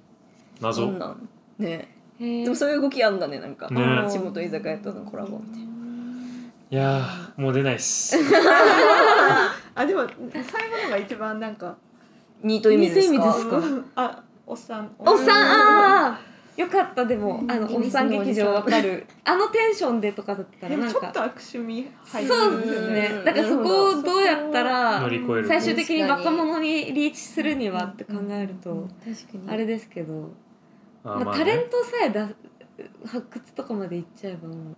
そ謎んなん。ね。でもそういう動きあんだねなんか、ね。地元居酒屋とのコラボみたいないやーもう出ないっす。あでも最後のが一番なんかニートイミズですか？ですか？うん。あおっさん。おっさんあよかったでもあのおっさん劇場わかる。あのテンションでとかだったらなんか。ちょっと悪趣味入そうるんですね。うん。だからそこをどうやったら最終的に若者にリーチするにはって考えると確かに。あれですけど、あまあ、タレントさえだ発掘とかまでいっちゃえばもう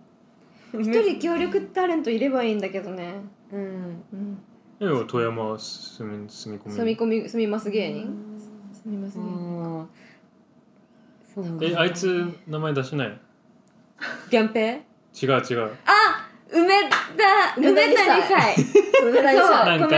一人協力タレントいればいいんだけどね、うん。うん、えでも富山は住み住み込み？住み込み住みます芸人？住みます芸人。そうなんだ。えあいつ名前出しない？ギャンペ違う違う。あ梅田梅田2歳。梅田にそう。さなんか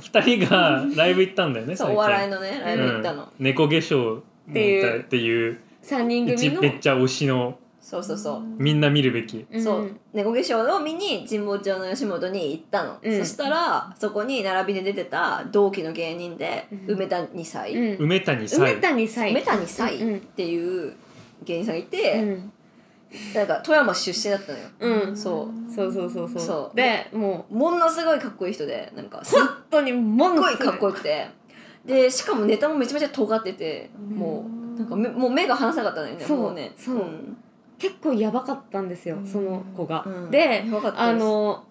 二人がライブ行ったんだよねそうお笑いのねライブ行ったの、うん、猫化粧っていうっていう。3人組の。一めっちゃ推しのそうそうそう、みんな見るべき。う。ん。そう猫化粧を見に神保町の吉本に行ったの、うん。そしたらそこに並びで出てた同期の芸人で、うん。梅田2歳、うん。梅谷さ梅田2歳梅田2歳うんっていう芸人さんがいうん。て、なんか富山出身だったのよ、うん。そう。そうそうそうそう。そう。でもものすごいかっこいい人でなんかすっう本当にものすごい。かっこよくて。でしかもネタもめちゃめちゃ尖っててもうなんかめもう目が離さなかったのよねそう。もうね。そうん結構やばかったんですよその子が、うん。であの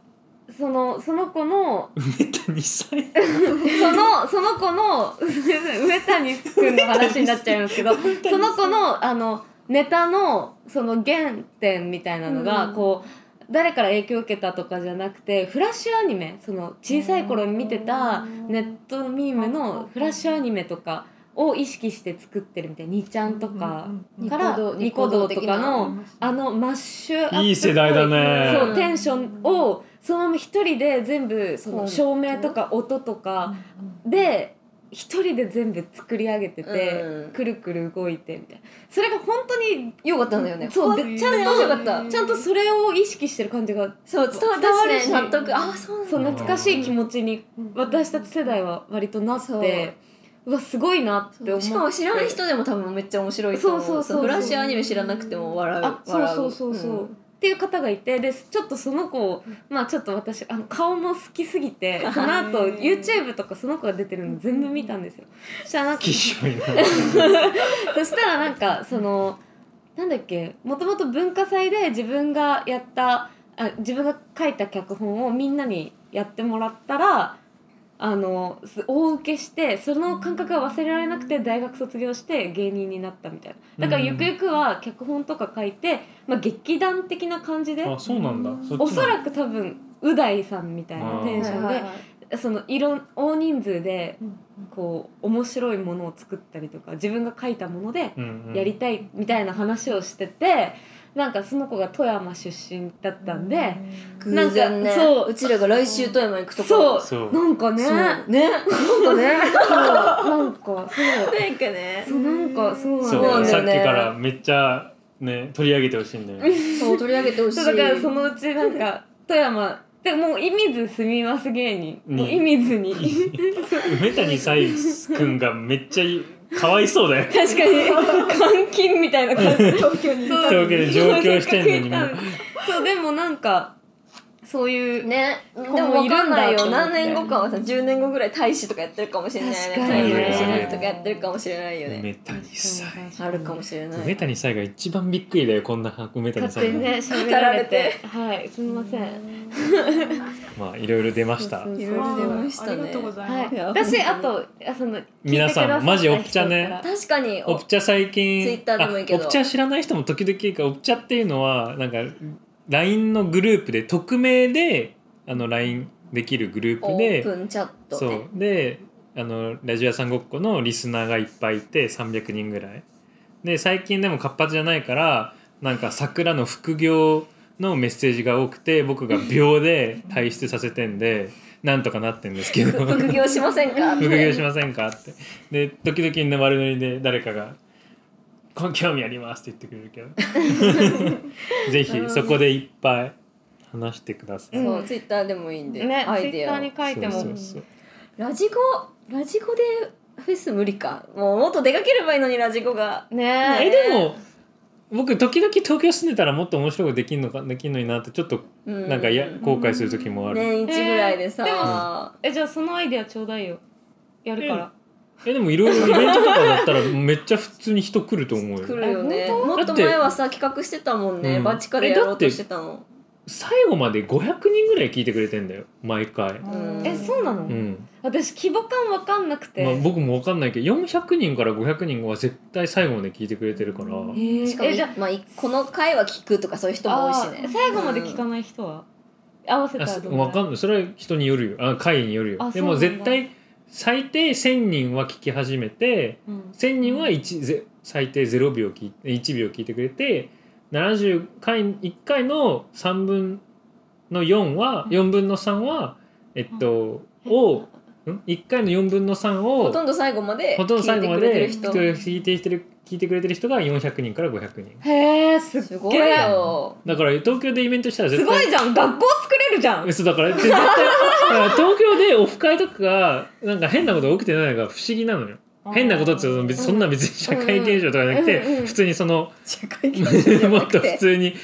そのその子の梅谷さんそのその子の上谷君の話になっちゃうんですけどその子のあのネタのその原点みたいなのが、うん。こう誰から影響を受けたとかじゃなくてフラッシュアニメその小さい頃に見てたネットミームのフラッシュアニメとかを意識して作ってるみたいな「にちゃん」とかから「ニコ動」とかのあのマッシュアップ。っぽいい世代だね。そうテンションをそのまま一人で全部その照明とか音とかで一人で全部作り上げてて、うん。くるくる動いてみたいな。それが本当によかったんだよね。そう。でちゃん面白かったとちゃんとそれを意識してる感じがそう伝わるし。納得。あそうなんだ。そう懐かしい気持ちに私たち世代は割となってうわすごいなって思って。しかも知らない人でも多分めっちゃ面白いと思う。そうそうそうそう。フラッシュアニメ知らなくても笑うあそう笑そうそうそう、ん。っていう方がいてでちょっとその子をまあちょっと私あの顔も好きすぎて その後 YouTube とかその子が出てるの全部見たんですよ。そしたらなんかきしょいな そしたらなんかそのなんだっけもともと文化祭で自分がやったあ自分が書いた脚本をみんなにやってもらったらあのす大受けしてその感覚が忘れられなくて大学卒業して芸人になったみたいな。だからゆくゆくは脚本とか書いて、まあ、劇団的な感じであそうなんだ。そおそらく多分う大さんみたいなテンションでその色大人数でこう面白いものを作ったりとか自分が書いたものでうんうん。やりたいみたいな話をしててなんかその子が富山出身だったんで、偶然ねなんかそう。うちらが来週富山行くとこ。ろそう。そう。なんかね。そう。ね。なんかね。そう。なんかそう。なんかね。そうなんかそうそうなんだよさっきねからめっちゃね取り上げてほしいんだよね。そう取り上げてほしい。そうだからそのうちなんか富山でもう射水住みます芸人。うんもう射水に。梅谷彩君がめっちゃいかわいそうだよ。確かに。監禁みたいな感じ。東京に。いそうというわけで上京してんのにもうそうでもなんかそういうね。で子も分もいるんだかんないよ何年後かはさ10年後ぐらい大使とかやってるかもしれないよね。大使とかやってるかもしれないよね。梅谷彩あるかもしれない。梅谷彩が一番びっくりだよこんな梅谷彩勝手にねられられて。てはいすみません。まあいろいろ出ました。いろいろ出ましたね。ありがとうございます。はい。いや。私あとあその皆さんマジオプチャね。確かにオプチャ最近 Twitter でもいいけど。あオプチャ知らない人も時々いるからオプチャっていうのはなんか LINE のグループで匿名であの LINE できるグルーオプでープンチャットそねう。であのラジオ屋さんごっこのリスナーがいっぱいいて300人ぐらい。で最近でも活発じゃないからなんか桜の副業のメッセージが多くて僕が秒で退出させてんでなんとかなってんですけど。副業しませんか？副業しませんか？って。で時々ね悪ノリで誰かが「こ興味あります」って言ってくれるけど。ぜひそこでいっぱい話してください、うん。そうツイッターでもいいんで、ねアイデアを。ツイッターに書いても。そうそうそう。ラジコラジコでフェス無理か。もうもっと出かければいいのにラジコが。ね。えでも僕時々東京住んでたらもっと面白いことできんのかできんのになってちょっとうんなんかや後悔する時もある、年一ぐらいでさ、えーでえじゃあそのアイデアちょうだいよ。やるからえでもいろいろイベントとかだったらめっちゃ普通に人来ると思うよ。来るよね。えもっと前はさ企画してたもんね、うん。バチカでやろうとしてたの。最後まで500人ぐらい聞いてくれてんだよ毎回。うん。えそうなの、うん、私規模感わかんなくて、まあ、僕も分かんないけど400人から500人は絶対最後まで聞いてくれてるから、えー。しかもえじゃまあ、いこの回は聞くとかそういう人も多いしね。最後まで聞かない人は、合わせたらどうわかんない。それは人によるよ。あ回によるよ。でもあそうなんだ。絶対最低1,000人は聞き始めてうん。1,000人は1ぜ最低0秒聞い1秒聞いてくれて70回1回の3分の4は4分の3はえっとをん？1回の4分の3をほとんど最後までほとんど最後まで聞いてる人聞いてくれてる人が400人から500人。へえすごいよ。だから東京でイベントしたらす絶対ごいじゃん。学校作れるじゃん。嘘だから絶対 だから東京でオフ会とかがなんか変なことが起きてないのが不思議なのよ。変なことって別にそんな別に社会現象とかじゃなくて、うんうん普通にその社会現象 もっと普通に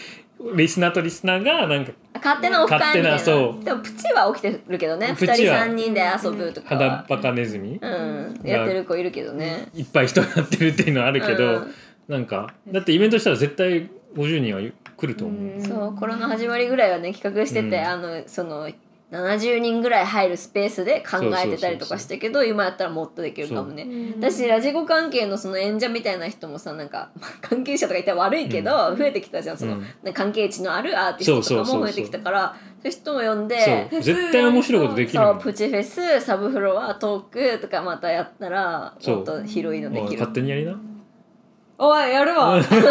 リスナーとリスナーがなんか勝手なオフ会みたいな。そう。でもプチは起きてるけどね。2人プチは。3人で遊ぶとか。肌はバカネズミ、うん。やってる子いるけどね。いっぱい人がやってるっていうのはあるけど、うん。なんかだってイベントしたら絶対50人は来ると思う、うん。そうコロナ始まりぐらいはね企画してて、うん。あのその70人ぐらい入るスペースで考えてたりとかしたけど今やったらもっとできるかもね。私ラジコ関係のその演者みたいな人もさなんか、まあ関係者とか言ったら悪いけど、増えてきたじゃん。その、うん。関係値のあるアーティストとかも増えてきたからそういう人も呼んで絶対面白いことできるそうプチフェスサブフロアトークとかまたやったらもっと広いのできる。勝手にやりな。おいやるわ。私が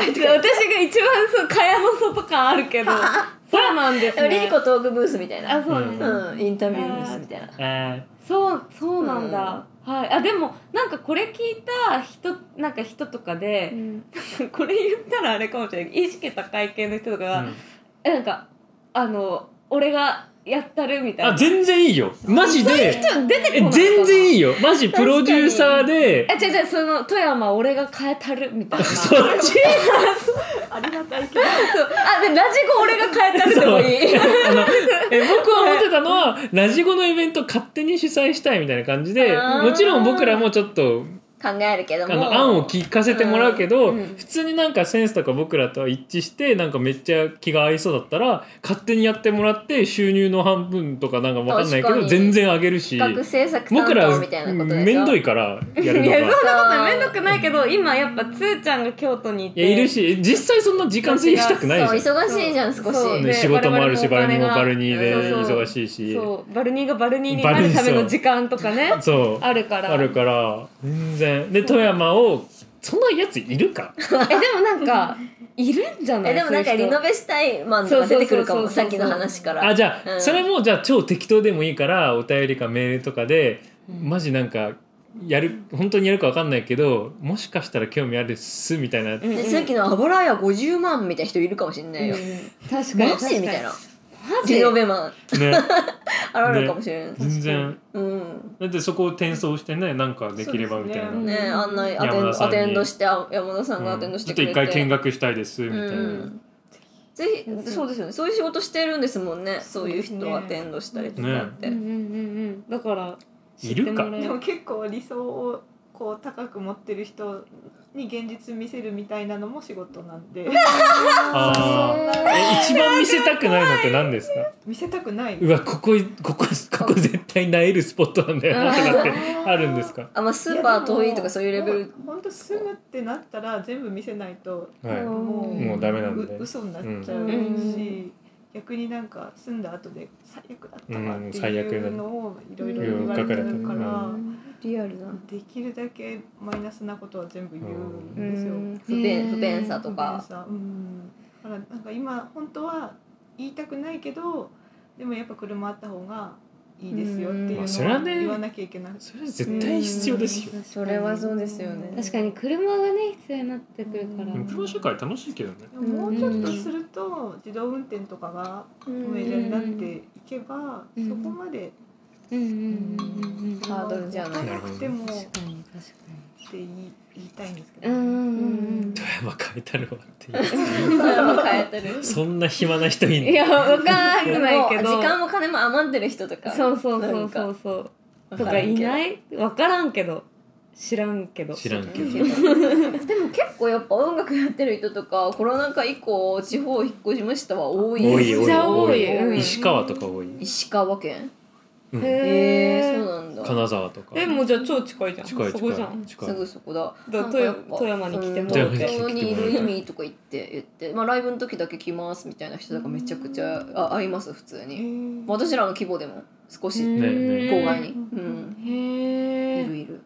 一番そう蚊帳の外感あるけど そうなんですでもリリねコトークブースみたいな。あそうなんだ、うんインタビューブースみたいな。あそうそうなんだ、はい。あでもなんかこれ聞いた人なんか人とかで、これ言ったらあれかもしれない。意識高い系の人とかが、うん。えなんかあの俺がやったるみたいな。あ全然いいよ。マジで。人出てこえな。い全然いいよ。マジプロデューサーで。え違う違うその富山俺が変えたるみたいな。そっち？ありがたいけど。そうあでラジコ俺が変えたるでもいい。あのえ僕は思ってたのはラジゴのイベント勝手に主催したいみたいな感じであー。もちろん僕らもちょっと考えるけども。あの案を聞かせてもらうけど、うんうん。普通になんかセンスとか僕らとは一致してなんかめっちゃ気が合いそうだったら勝手にやってもらって収入の半分とかなんかわかんないけど全然上げるし僕ら当みたいからやるいやそんのが。なことめんどくないけど今やっぱつーちゃんが京都にいて。いるし実際そんな時間費やしたくないじゃん。そう忙しいじゃん少し。ね、で仕事もあるしバルニーもバルニーで忙しいし。バルニーがバルニーになるための時間とかね。そう。あるから。あるから全然で富山をそんなやついるか？えでもなんかいるんじゃない？えでもなんかリノベしたいマンとか出てくるかもさっきの話から。あじゃあ、うん。それもじゃあ超適当でもいいからお便りかメールとかで、マジなんかやる本当にやるか分かんないけどもしかしたら興味あるっすみたいな、うんうん。でさっきのあばらや50万みたいな人いるかもしれないよ、うん。確かにマジ？みたいな。マジ？リノベマン。ね。現れるかもしれない、全然。うん。だってそこを転送してねなんかできればみたいな、そうですね。案内アテアテンドしてあ山田さんがアテンドしてくれて、ちょっと一回見学したいですみたいな、うん。ぜひそうですよね。そういう仕事してるんですもんね。そういう人をアテンドしたりとかって、うんうんうんうん。だからいるか。でも結構理想をこう高く持ってる人に現実見せるみたいなのも仕事なんで。あー。え一番見せたくないのって何ですか？見せたくない。うわここここここ絶対なえるスポットなんだよなとかってあるんですか？あまあスーパー遠いとかそういうレベル。本当住むってなったら全部見せないとはい。もうもうダメなんで。う嘘になっちゃううん。し、逆になんか住んだ後で最悪だったわうんっていうのをいろいろ言われてるから、リアルだ。できるだけマイナスなことは全部言うんですよ。うん。不便不便さと不便か。さうん、だからなんか今本当は言いたくないけどでもやっぱ車あった方がいいですよっていうのを言わなきゃいけない。それは絶対必要ですよ。それはそうですよね。確かに車がね必要になってくるから。でも車社会楽しいけどね。でももうちょっとすると自動運転とかがメジャーになっていけば、うん。そこまでうん。うん。うん。うん。ハードルじゃない。なくてもっ確かに確かて言い言いたいんですけど、にうん富山変えたるわっていう。富山変えてる。そんな暇な人いんの？いやわかんないけど。時間も金も余ってる人とか。そうそうそうなんかそう。そうとかいない？分からんけど。知らんけど。知らんけど。でも結構やっぱ音楽やってる人とかコロナ禍以降地方引っ越しましたは多い多いめっちゃ多い。うん。石川とか多い、石川県うん。へへええそうなんだ。金沢とか。えもうじゃあ超近いじゃん。近いそこじゃん。近い。近いすぐそこだ。だ富山に来てもうんらって。東京にいる意味とか言って言って、まあ、ライブの時だけ来ますみたいな人とかめちゃくちゃあ会います普通に。私らの規模でも少し郊外に、うん。へえいるいる。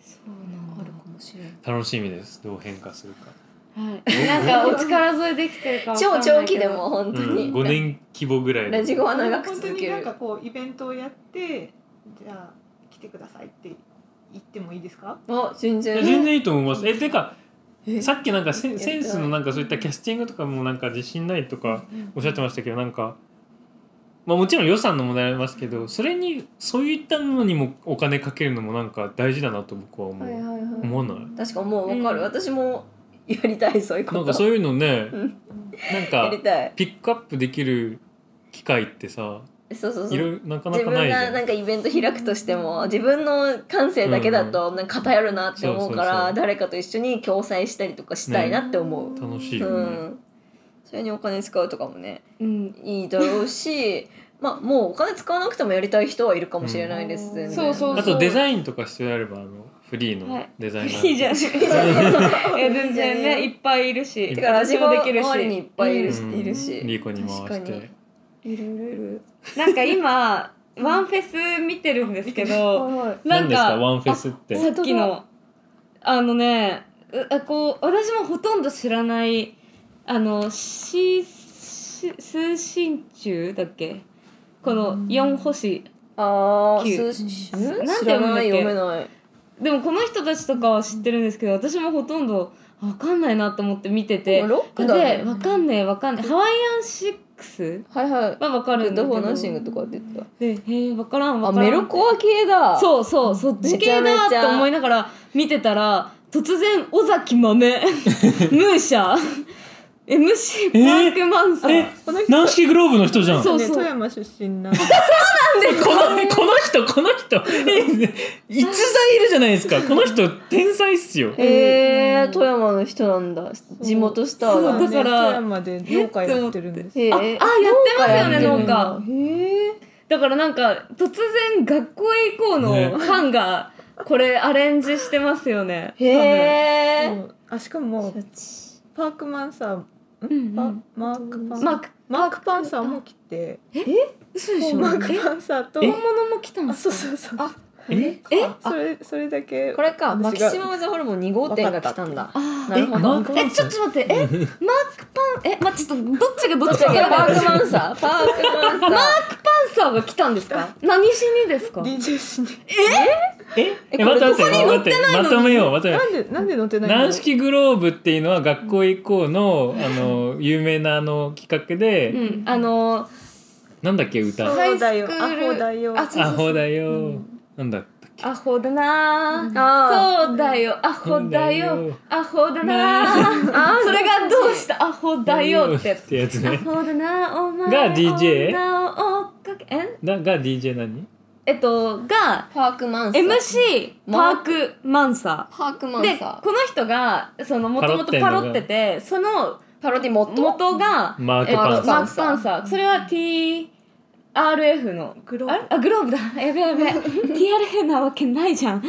そうあなんるかもしれない楽しみです。どう変化するか、だはい。なんかお力添えできてるか超長期でも本うん、当に、5年規模ぐらいの。ラジゴは長く本当に続けるなんかこうイベントをやってじゃあ来てくださいって言ってもいいですか？あ全然。全然いいと思います。えてかえ？さっきなんかセセンスのなんかそういったキャスティングとかもなんか自信ないとかおっしゃってましたけどなんか、まあ、もちろん予算の問題ありますけどそれにそういったのにもお金かけるのもなんか大事だなと僕は思う、はいはいはい。思わない？確かもう分かる、うん。私もやりたいそういうこと。なんかそういうのねうん。なんやかピックアップできる機会ってさそうそうそいう。ろいろなかな自分かないじゃん。がなんかイベント開くとしても自分の感性だけだとなんか偏るなって思うから、誰かと一緒に共催したりとかしたいなって思う、楽しいね、ん。それにお金使うとかもねうん。いいだろうしまあもうお金使わなくてもやりたい人はいるかもしれないです、うん。そうそう。あとデザインとか必要であればあのフリーのはい。デザイナー、いいじゃんい。いじゃんえ全然ねいっぱいいるし。ててかラジオできるし周りにいっぱいいるし,、うん。いるし。リーコに回して。いるいるいる。なんか今ワンフェス見てるんですけどはいなん何ですか？かワンフェスって。さっきのあのねこう私もほとんど知らないあのシシス心中だっけ？この4星ああ九数字なん知て読むんだっけ？らない読めないでもこの人たちとかは知ってるんですけど私もほとんどわかんないなと思って見てて。ロックだね。でわかんねえわかんねえ。ハワイアンシックスはいはい。はわかるんだけど。フォーナッシングとかって言ってた。でへえわからんわあからんメロコア系だ。そうそうそっち系だめちゃめちゃ。と思いながら見てたら突然尾崎豆 ムーシャ。MC パークマンさん、えこの人軟式グローブの人じゃん。そうそう。ね富山出身な んでこのこの人この人。え逸材いるじゃないですか。この人天才っすよ。へえ富山の人なんだ。地元スターだそうだから富山で農家やってるんです。ああやってますよね農家へえだからなんか突然学校へ行こうのね。ファンがこれアレンジしてますよね。へえあしかもパークマンサーうんパマークパンマークマークパンサーも来て嘘でしょ。マークえ？パンサーと。本物も来たんあですか？そうそうそう。あえ？え？それそれだけ。これか。マキシマムザホルモン2号店が来たんだ。あなるほど。マークパンえちょっと待って。え？マークパン？え？まちょっとどっちがどっちかパパンー。クマンサー。パークマンサーサーが来たんですか？何しにですか？DJ しに。え？え？え待って待って待って。まとめよう。まとめよなんでなんで乗ってうないの？軟式グローブっていうのは学校へ行こうのあの有名なあの企画で、うんあのなんだっけ歌。アホだよ。アホだよ。あそうアホだよ、うん。なんだアホだな。あそうだよ。アホだよ。アホだな。あそれがどうした？アホだよって。やつってやつアねホだな。お前が DJ？が DJ 何？えっとがパークマンサー。MC パークマンサパークマーでンサー。この人がそのもともとパロっててそのパロディ元？元がマークえっとパンサー。マークパンサー。それは TRF の。グローブ。あグローブだ。やべやべ。TRF なわけないじゃん。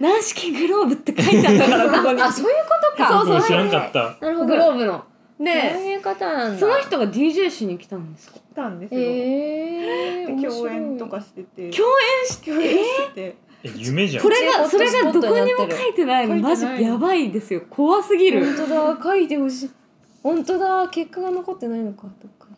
軟式グローブって書いてあったからここにあそういうことか。そうそう。知らんかった。なるほど。グローブの。そうでいう方なんだ。その人が DJ しに来たんですかたんですよ、へえで共演とかしてて。共演し共演してて。え夢じゃん。これがそれがどこにも書いてないの書いてない。マジやばいですよ。怖すぎる。本当だ。書いてほしい本当だ結果が残ってないのかどっか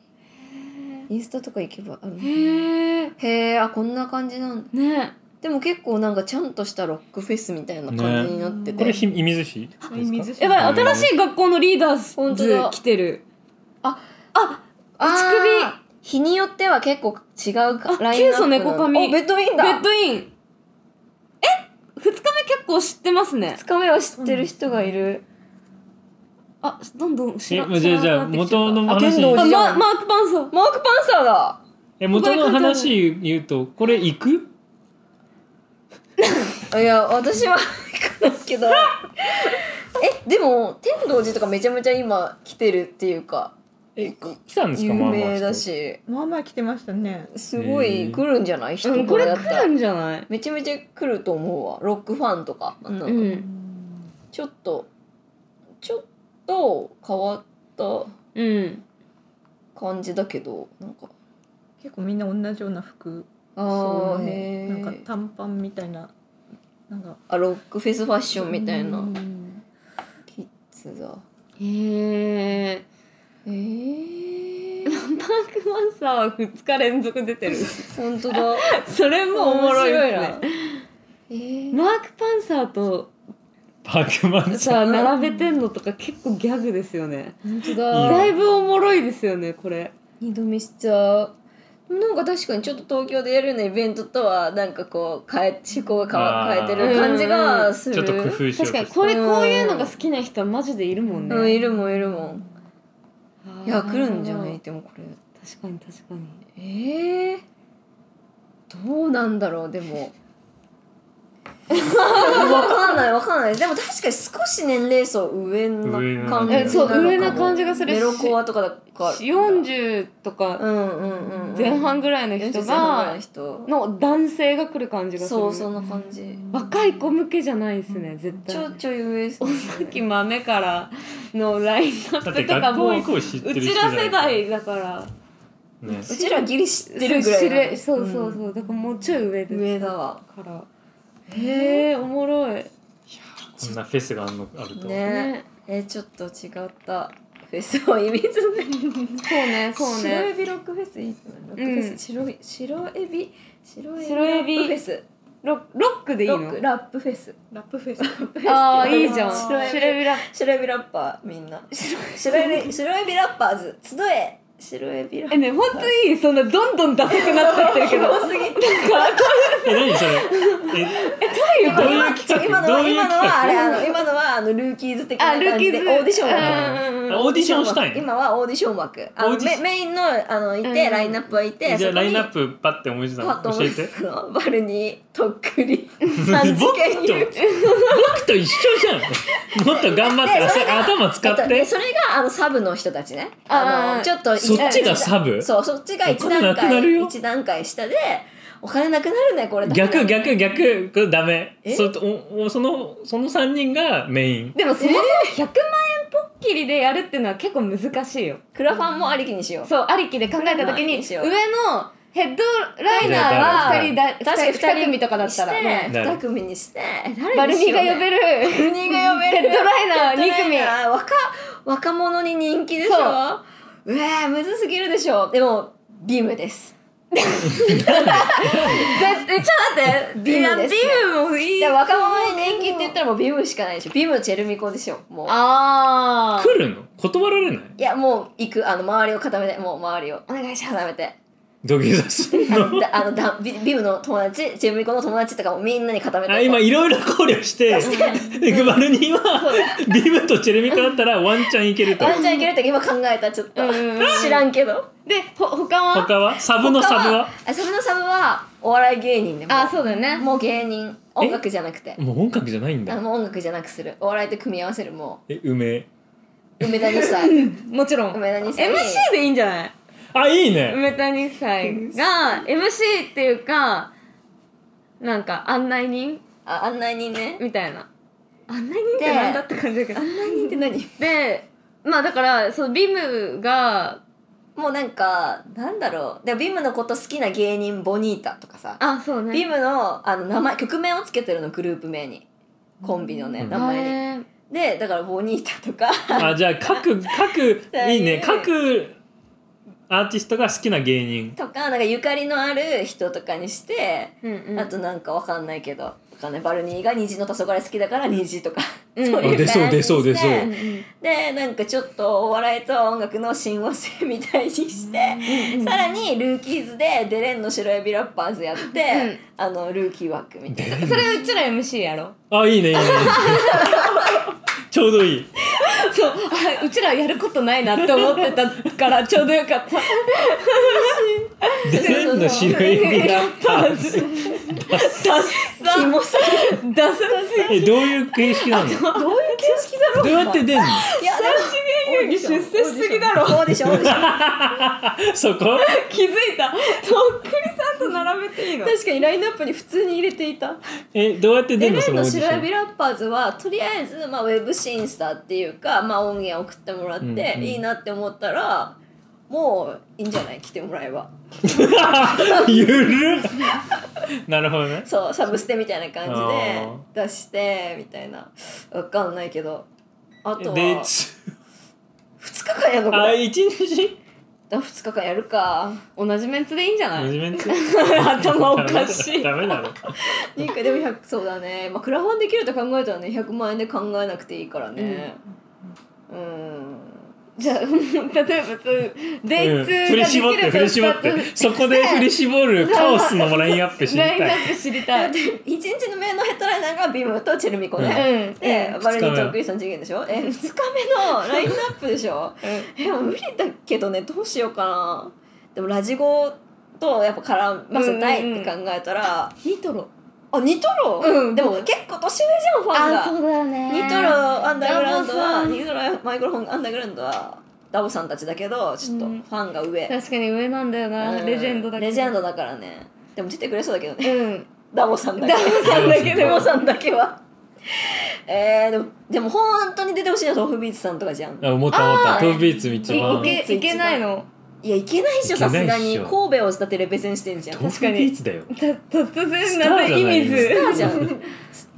にインスタとか行けばあるのへえへえあこんな感じなんだ。ね。でも結構なんかちゃんとしたロックフェスみたいな感じになってて、これひ射水市ですか？やばい新しい学校のリーダ本当だ。ーズ来てる。ああー。日によっては結構違うラインナップケイソネコカミ。おベッドインベだッドイン。え二日目結構知ってますね。2日目は知ってる人がいる、あどんどん知えらじゃあじゃあ元のあ剣話道じゃんあママークパンサー。マーク・パンサーだ。え元の話言うとこれ行く？いや私は行かないけど。えでも天童寺とかめちゃめちゃ今来てるっていうか。え来たんですか？有まあまあ名だ人し。まあまあ来てましたね。すごい来るんじゃない？人うん、これこれだったら来るんじゃない？めちゃめちゃ来ると思うわ。ロックファンとか。なんか。うん。ちょっとちょっと変わったうん感じだけどなんか。結構みんな同じような服。あそうーへえなんか短パンみたいな。なんか。あロックフェスファッションみたいな。うん。キッズだ。へええー、パークマンサーは2日連続出てる。本当だ。それもおもろいです面ね白えー、マーク・パンサーとパークマンさんさ並べてんのとか結構ギャグですよね。本当だ。ねだいぶおもろいですよねこれ。二度見しちゃう。なんか確かにちょっと東京でやるようなイベントとはなんかこう変え思考が変えてる感じがする。ちょっと工夫しようと確かにこれうんこういうのが好きな人はマジでいるもんね、うんいるもんいるもん。いや来るんじゃない？でもこれ。確かに確かに。えー、どうなんだろうでもわかんないわかんない。でも確かに少し年齢層上な感じえそうなのかも上な感じがする。しメロコアとかだから。40とかうんうんうんうん。前半ぐらいの人40前半ぐらいのが人の男性が来る感じがする。そうそんな感じ。若い子向けじゃないですね絶対。ちょちょい上ですね。さっき豆からのラインナップとかもうちら世代だから。ね。うちらギリ知ってるぐらいそうそうそう。だからもうちょい上です。上だわ。からへえおもろい。こんなフェスがあるのあると、ね。ね。えちょっと違った。フェスを意味するそうねそう白エねビロックフェスいいと思うロックフェス、白い白エビ。白エビフェス。ロロックでいいの？ロックラップフェス。ラップフェス。ああいいじゃん。白エビ。白エビラ白エビラッパーみんな。白エビ白エビラッパーズ。集え白エビラ。えね本当にいいそんなどんどんダサくなってってるけど。多すぎえ何それ？えどういう企画？今のどういうは今のはあれあの今のはあのルーキーズ的なあルー感じでキーズ。オーディション枠。うんうんうん。あオーディションしたいの？今はオーディション枠。あのメメインのあのいて、うんラインナップはいてじゃあラインナッププパッて思いついたパッと思いの。教えて。バルニーとっくり。僕三次と元に僕と一緒じゃん。もっと頑張ってでそれが頭使って。えっとでそれがあのサブの人たちね。あのちょっとそっちがサブ？そうそっちが一段階一段階下でお金なくなるねこれ逆逆逆。これダメ。え？そおおそのその3人がメイン。でもそもそも100万円ポッキリでやるっていうのは結構難しいよ。クラファンもありきにしよう。そうありきで考えた時に上のヘッドライナーは2人だ確かに2人組とかだったら。しねて誰2組にして。誰バルニーが呼べる。るバルニーが呼べる。ヘッドライナーヘッドライ2組若若者に人気でしょ？そう。うわむずすぎるでしょ。でもビームです。絶対ちょっと待って。ビームです。いやビームもいい。で若者に人気って言ったらもうビームしかないでしょ。ビームチェルミコでしょもう。あ来るの？断られない？いやもう行く。あの周りを固めて。もう周りを。お願いします。固めて土下座すん あの？あのだビビームの友達？チェルミコの友達とかもみんなに固めて。あ今いろいろ考慮してでバルニーはビブとチェルミコだったらワンチャンいけると。ワンチャンいけるって今考えたちょっと。知らんけど。でほ他は？他は？サブのサブは？あサブのサブはお笑い芸人でも。あそうだよね。もう芸人。音楽じゃなくて。もう音楽じゃないんだ。あもう音楽じゃなくする。お笑いと組み合わせるもえ？梅。う梅田2歳 もちろん。梅田2歳 MC でいいんじゃない？あいいね。梅谷歳が MC っていうかなんか案内人？あ案内人ね。みたいな。案内人ってなんだって感じだけど。案内人って何？でまあだからそのビムがもうなんかなんだろう。でもビムのこと好きな芸人ボニータとかさ。あそうね。ビムのあの名前曲名をつけてるのグループ名に。コンビのねうん。名前に。でだからボニータとか。あじゃあ各各いいね。各アーティストが好きな芸人。とかなんかゆかりのある人とかにして、うんうん。あとなんかわかんないけどわかんない。バルニーが虹の黄昏好きだから虹とか、うん。そういうあ出そう感じに出そう出そう。でなんかちょっとお笑いと音楽の親和性みたいにして、さらにルーキーズでデレンの白エビラッパーズやって、あのルーキー枠みたいな。それうちら MC やろ。あいいねいいね ちょうどいい。そうあうちらやることないなって思ってたからちょうどよかった。デレンの白エビラッパーズキモすぎるダサすえどういう形式なの？どういう形式だろう？どうやって出んの？いやでもぎ出世しすぎだろ。オーディションオーディション。そこ？気づいた。とっくりさんと並べていいの？確かにラインナップに普通に入れていた。えどうやって出んのそののオーディション？白エビラッパーズはとりあえず、まあ、ウェブ審査っていうか、まあ、音源送ってもらって、うんうん。いいなって思ったらもういいんじゃない？来てもらえば。ゆるっ。なるほどね。そうサブステみたいな感あじで出してみたいな。わかんないけど。あとはで2日間やるのこあれ一日2日間やるか。同じメンツでいいんじゃない？マジメンツ？頭おかしい。ダメだろ。なんか。でも100そうだね、まあ、クラファンできると考えたらね100万円で考えなくていいからね。うんじゃあ 例えばそう Day うん two 振り絞って振り絞ってそこで 振り絞るカオスのラインアップ知りたい。ラインナップ知りたい。で1日の目のヘッドライナーがビムとチェルミコね、うん。で、うんバルニーとクリスタン次元でしょ？え2日目のラインナップでしょ？えもう無理だけどねどうしようかな。でもラジゴとやっぱ絡ませたいって考えたら、ニトロあニトロ、うん。でも結構年上じゃんファンが。うだね。ニトロアンダーグラウンドはニトロマイクロフォンアンダーグラウンドはダボさんたちだけどちょっとフうん。ァンが上、確かに上なんだよな、うん。レジェンドだレジェンドだからね。でも出てくれそうだけどね。うん。ダボさんだけ。ダボさんだけダボさんだけは。えー、でもでも本当に出てほしいのは tofubeatsさんとかじゃん。あ思った思った。トー。ビーツ一い番いけいけないの？いやいけないっしょさすがに。神戸をだってレベゼンしてんじゃん。 tofubeatsだよ。た突然スターなぜ意味ずスターじゃん。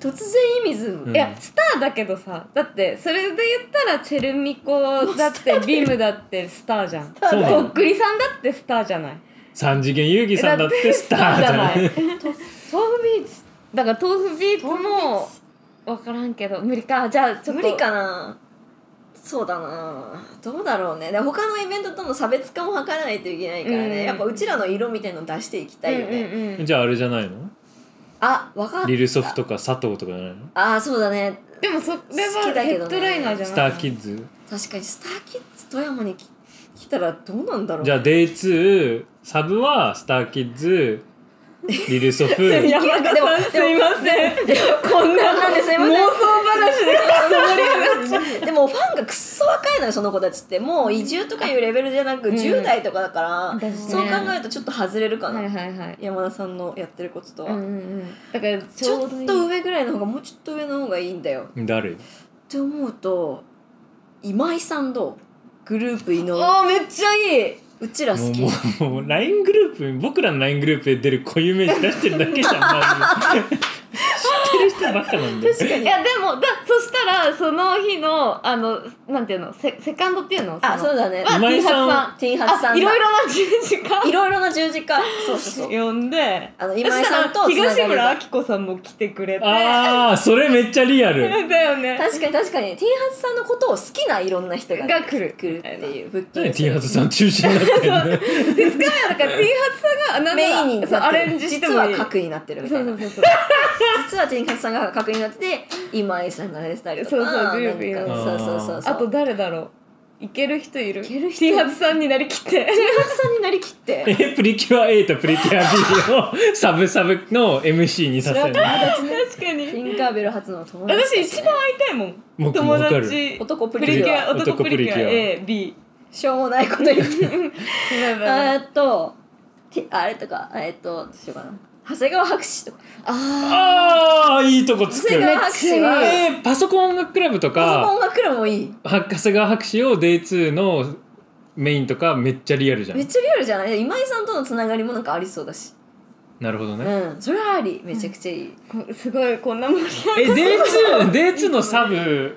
突然意味ずうん。いやスターだけどさ。だってそれで言ったらチェルミコだって ビムだってスターじゃん。とっくりさんだってスターじゃない？三次元遊戯さんだってスターじゃない。豆腐 ビーツ。だから豆腐ビーツも分からんけど。無理か。じゃあちょっと。無理かなそうだな。どうだろうね。で他のイベントとの差別化も図らないといけないからね、うん。やっぱうちらの色みたいの出していきたいよね、うんうんうんじゃああれじゃないの？あわかった。リルソフとか佐藤とかじゃないの？ああそうだね。でもそれ好はヘッドライナーじゃないスターキッズ？確かにスターキッズ富山にき来たらどうなんだろうじゃあ Day2 サブはスターキッズリルソフ。山田さんすいません。こんななんですいません。妄想話で。でもファンがくっそ若いのよその子たちって。もう移住とかいうレベルじゃなくうん。10代とかだから、だしねそう考えるとちょっと外れるかな、はいはいはい。山田さんのやってることとは、うんうんうん。だからちちょっと上ぐらいの方がもうちょっと上の方がいいんだよ。誰？って思うと今井さんどうグループ井上あーめっちゃいいうちら好き。もうもうもう LINE グループ僕らの LINE グループで出る固有名詞出してるだけじゃんマジで。ってる人ばっかなんだよ 確かに。いやでもだそしたらその日のあのなんていうのセセカンドっていうの？あそうだね。あ今井さん。T ハ T ハツさんいろいろな十字架？いろいろな十字架。そうそうそう。呼んで。あの今井さんと東村明子さんも来てくれて。ああそれめっちゃリアル。だよね。確かに確かに。T ハツさんのことを好きないろんな人がが来る。来るっていうブッキン何グ T ハツさん中心になってんの？だか。ら T ハツさんがなんだメインにそうアレンジしてもい実はい核になってるみたいうな。そそうそうそう。実は T ハツさんが核になってて今井さんが出てたりとかそうそうグループになんかなってそうそうそうそう。あと誰だろう。いける人いる？いける人？T ハツさんになりきって。T ハツさんになりきって。えプリキュア A とプリキュア B をサブサブの MC にさせる確かに。ティンカーベル初の友達ね。私一番会いたいもん。友達。男ププリキュアア。男プリキュア。AB しょうもないこと言って。っとてあれとかえーっとどうしようかな長谷川博士とか。あああいいとこつく。長谷川博士は。えー、パソコン音楽クラブとかパソコン音楽クラブもいい。は長谷川博士を Day2 のメインとかめっちゃリアルじゃん。めっちゃリアルじゃない？今井さんとのつながりもなんかありそうだし。なるほどね、うんそれはありめちゃくちゃいい、ーすごいこんな盛り上えが Day2, Day2 のサブ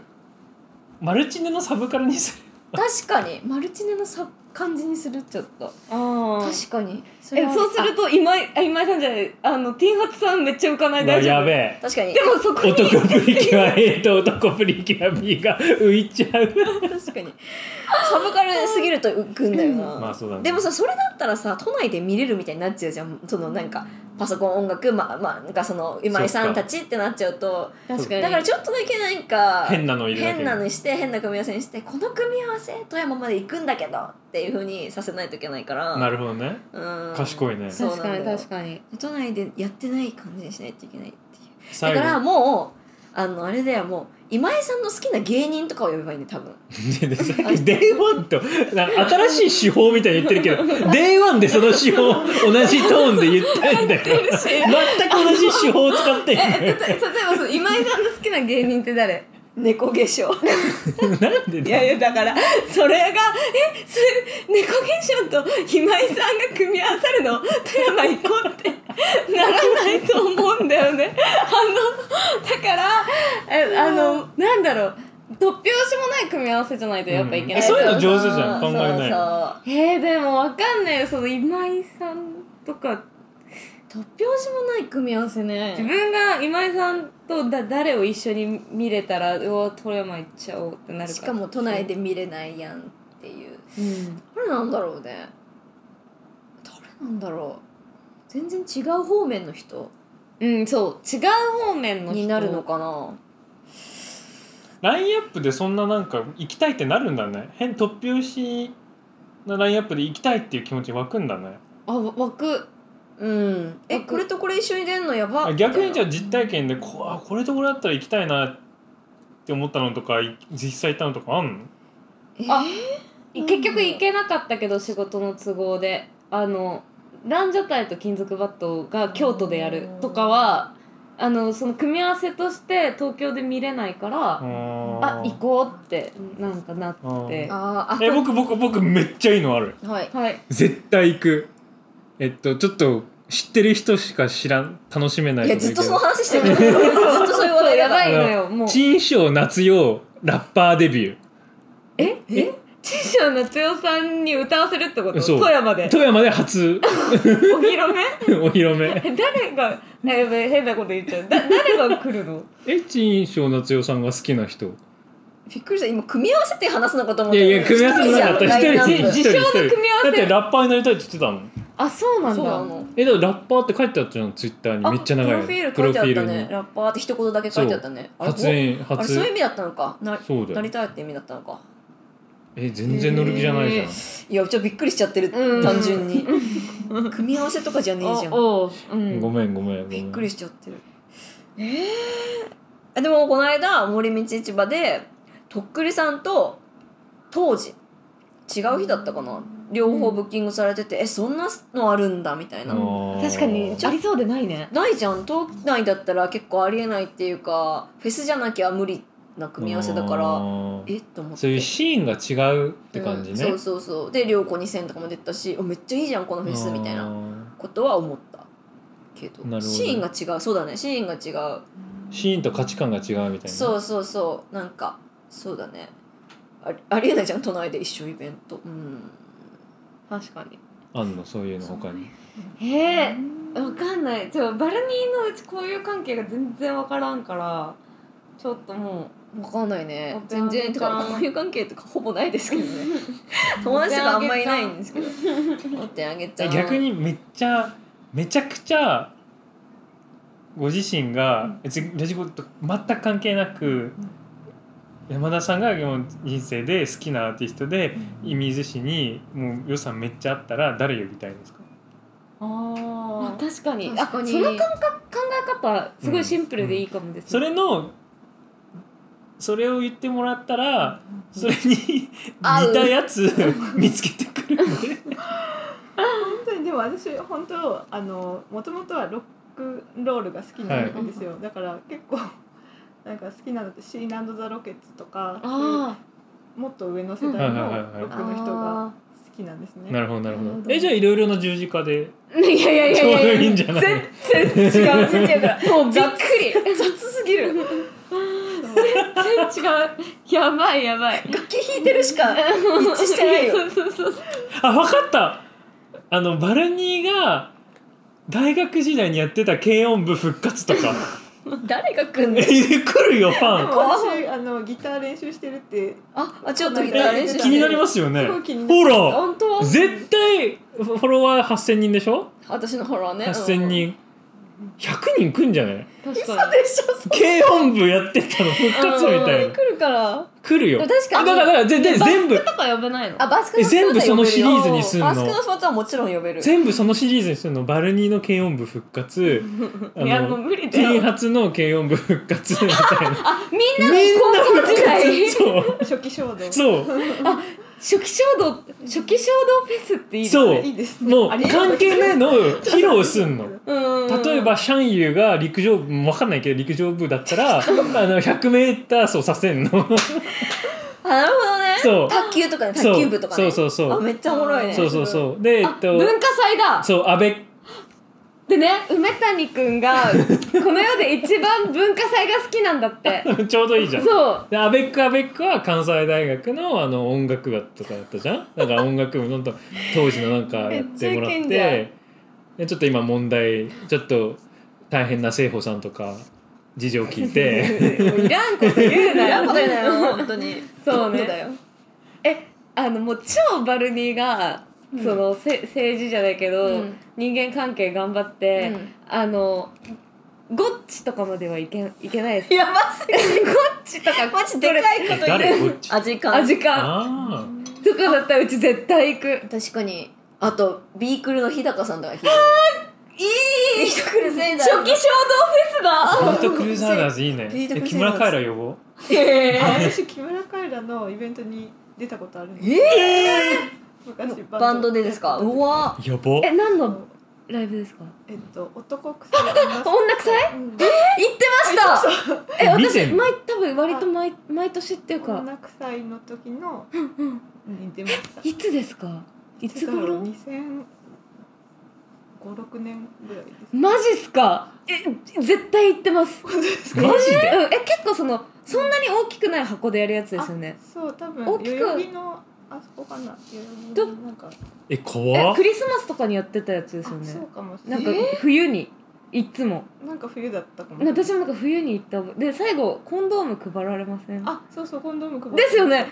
マルチネのサブカルにする確かにマルチネのさ感じにするちょっとあー。確かに。そえはそうすると今井あ今井さんじゃないあのティンハツさんめっちゃ浮かない。大丈夫やべえ。確かにでもそこに男プリキュア A と男プリキュア B が浮いちゃう。確かに。サブカルすぎると浮くんだよな、まあそうだね。でもさそれだったらさ都内で見れるみたいになっちゃうじゃん。そのなんかパソコン音楽まあまあなんかその今井さんたちってなっちゃうと確かに。だからちょっとだけなんか変なの変なのにして変な組み合わせにしてこの組み合わせ富山まで行くんだけどっていうふうにさせないといけないから。なるほどね。うん。賢いね。そう確かに確かに。都内でやってない感じにしないといけないっていう。だからもうあのあれだよもう今井さんの好きな芸人とかを呼べばいいね多分。ででさっき Day1 となんか新しい手法みたいに言ってるけど Day1 でその手法同じトーンで言ってんだよ。全く同じ手法を使ってんえのよ例えばそう今井さんの好きな芸人って誰？猫化粧。なんでいやいやだからそれがえそれ猫化粧と今井さんが組み合わさるの？富山行こうって。ならないと思うんだよね。あのだからえあのなんだろう。突拍子もない組み合わせじゃないとやっぱいけない、うん。えそういうの上手じゃん考えないそうそうえー、でもわかんないよ。その今井さんとか突拍子もない組み合わせ自ね分が今井さんとだ誰を一緒に見れたらうわ富山行っちゃおうってなるから。しかも都内で見れないやんっていう。うん。誰なんだろうね。誰なんだろう。全然違う方面の人。うん、そう違う方面の人。になるのかな。ラインアップでそんななんか行きたいってなるんだね。変突拍子なラインアップで行きたいっていう気持ち湧くんだね。あわ湧くうん。え僕これとこれ一緒に出んのやば。逆にじゃあみ実体験でこあこれとこれだったら行きたいなって思ったのとかい実際行ったのとかあんの？たいなあ結局行けなかったけど仕事の都合であのランジャタイと金属バットが京都でやるとかはあのその組み合わせとして東京で見れないから、ああ行こうってなんかなって。あー。あえ僕僕僕めっちゃいいのある。はい。はい。絶対行くえっとちょっと知ってる人しか知らん楽しめないいやずっとその話してる。ずっと そういう話やばいのよもう。陳賞夏用ラッパーデビュー。え？え？知賞夏代さんに歌わせるってこと？そう。富山で？富山で初。お披露目？お披露目。え誰が？変なこと言っちゃう。だ誰が来るの？え陳賞夏代さんが好きな人？びっくりした。今組み合わせて話すのかと思った。いやいや組み合わせもなかった。一人一人自称の組み合わせ。だってラッパーになりたいって言ってたのあそうなんだ。えだからラッパーって書いてあったじゃんツイッターに。あめっちゃ長いプロフィールね。に。ラッパーって一言だけ書いてあったね。あれそういう意味だったのか。なそうだよ。なりたいって意味だったのか。え全然乗る気じゃないじゃん、へいやちょっとびっくりしちゃってる。うん。単純に。組み合わせとかじゃねえじゃん。ごめんごめんびっくりしちゃってる。ええでもこの間森道市場でとっくりさんと当時違う日だったかな？両方ブッキングされてて、えそんなのあるんだみたいな、確かにありそうでないね。ないじゃん。都内だったら結構ありえないっていうかフェスじゃなきゃ無理な組み合わせだからえ？っと思って。そういうシーンが違うって感じね、うんそうそうそう。で涼子2000とかも出たしおめっちゃいいじゃんこのフェスみたいなことは思った。けどど。シーンが違う。そうだね。シーンが違う。シーンと価値観が違うみたいな。そうそうそう。なんかそうだね。ありありえないじゃん都内で一緒イベント。うん。確かに。あんの？そういうの他に。えー、わかんない。ちょバルニーのうちこういう関係が全然わからんからちょっとも分かんないね。全然てかこういう関係とかほぼないですけどね。友達とかあんまりいないんですけど。持ってあげちゃえう逆にめっちゃめちゃくちゃご自身が別にラジコと全く関係なく山田さんがもう人生で好きなアーティストで射水市にもう予算めっちゃあったら誰呼びたいですか？うああ確かに。確かに。あその感覚考え方すごいシンプルでいいかもですね、それのそれを言ってもらったらそれに似たやつ見つけてくるんで。本当にでも私本当あのもともとはロックンロールが好きなんですよ、だから結構なんか好きなのってシーナンド・ザ・ロケッツとかあもっと上の世代のロックの人が好きなんですね。なるほどなるほど。ど。えじゃあいろいろな十字架であいやいやいちょうどやいや。いいんじゃない？全然違う全然違う。からもうびっくり。雑すぎる。全然違う。やばいやばい。楽器弾いてるしか一致してないよ。そうそうそうあ分かった。あのバルニーが大学時代にやってた軽音部復活とか 誰が来んの？え来るよフでァン。も私あのギター練習してるって。ああちょっとギター練習してえ気になりますよね。ほら本当？絶対フォロワー8000人でしょ？私のフォロワーね。8000人100人来んじゃない？確かに。でしょ軽音部やってたの復活みたいな。来るから。来るよ。確かにあだからだから全然全部とか呼べないのあバスク全部そのシリーズにすんの？バスクのスポーツはもちろん呼べる。全部そのシリーズにするの？バルニーの軽音部復活。あいやもうの無理だティーンよ初の軽音部復活。みたいなあみんなのみんな高校時代初期衝動。そう初期衝動初期衝動フェスっていいですそう。ねいいですね。もうあり関係ないのを披露すんの。うん。例えばシャンユーが陸上部わかんないけど陸上部だったら あの 100m 走させんの。あ なるほどね。そう。卓球とかねそう卓球部とかね。そう。そうそうあめっちゃおもろいね。そうそうそう。でえっあと文化祭だ。そう安倍でね梅谷くんがこの世で一番文化祭が好きなんだって。ちょうどいいじゃん。そう。でアベックアベックは関西大学のあの音楽部とかだったじゃん？だから音楽部のと当時のなんかやってもらって。でちょっと今問題ちょっと大変な聖穂さんとか事情聞いて。いらんこと言うなよ。いらんこと言うなよ本当に。そうね。えあのもう超バルニーが、そのせ政治じゃないけど、うん。人間関係頑張って、うん。あのゴッチとかまではいけいけないです。やばすぎる。ゴッチとかマジでかいこと言って誰こっち味感味感あとかだったらうち絶対行く。確かに。あとビークルの日高さんとか弾いいい！ビートクルセイダー。初期衝動フェスだ。あビートクルーザーダーズいいね。ビートクルーザーズ。え木村カエラ呼ぼう？あ私木村カエラのイベントに出たことあるんです。えバンド。でですか？うわ。呼ぼうえ何のライブですか？えっと男臭い女 女臭い？うん。行ってました。え私毎多分割と毎毎年っていうか。女臭いの時のに出ました。いつですか？いつ頃？2005、6年ぐらいです。マジっすか？え絶対行ってます。マジで？うん、え結構そのそんなに大きくない箱でやるやつですよね。あそう多分大きく代々木のあそこかな？代々木のなんか。ええ怖っ。クリスマスとかにやってたやつですよあそうねかもしれななんいか冬にいつも。なんか冬だったかも。しれない私もなんか冬に行った覚え。で最後コンドーム配られません？あそうそうコンドーム配ってですよね。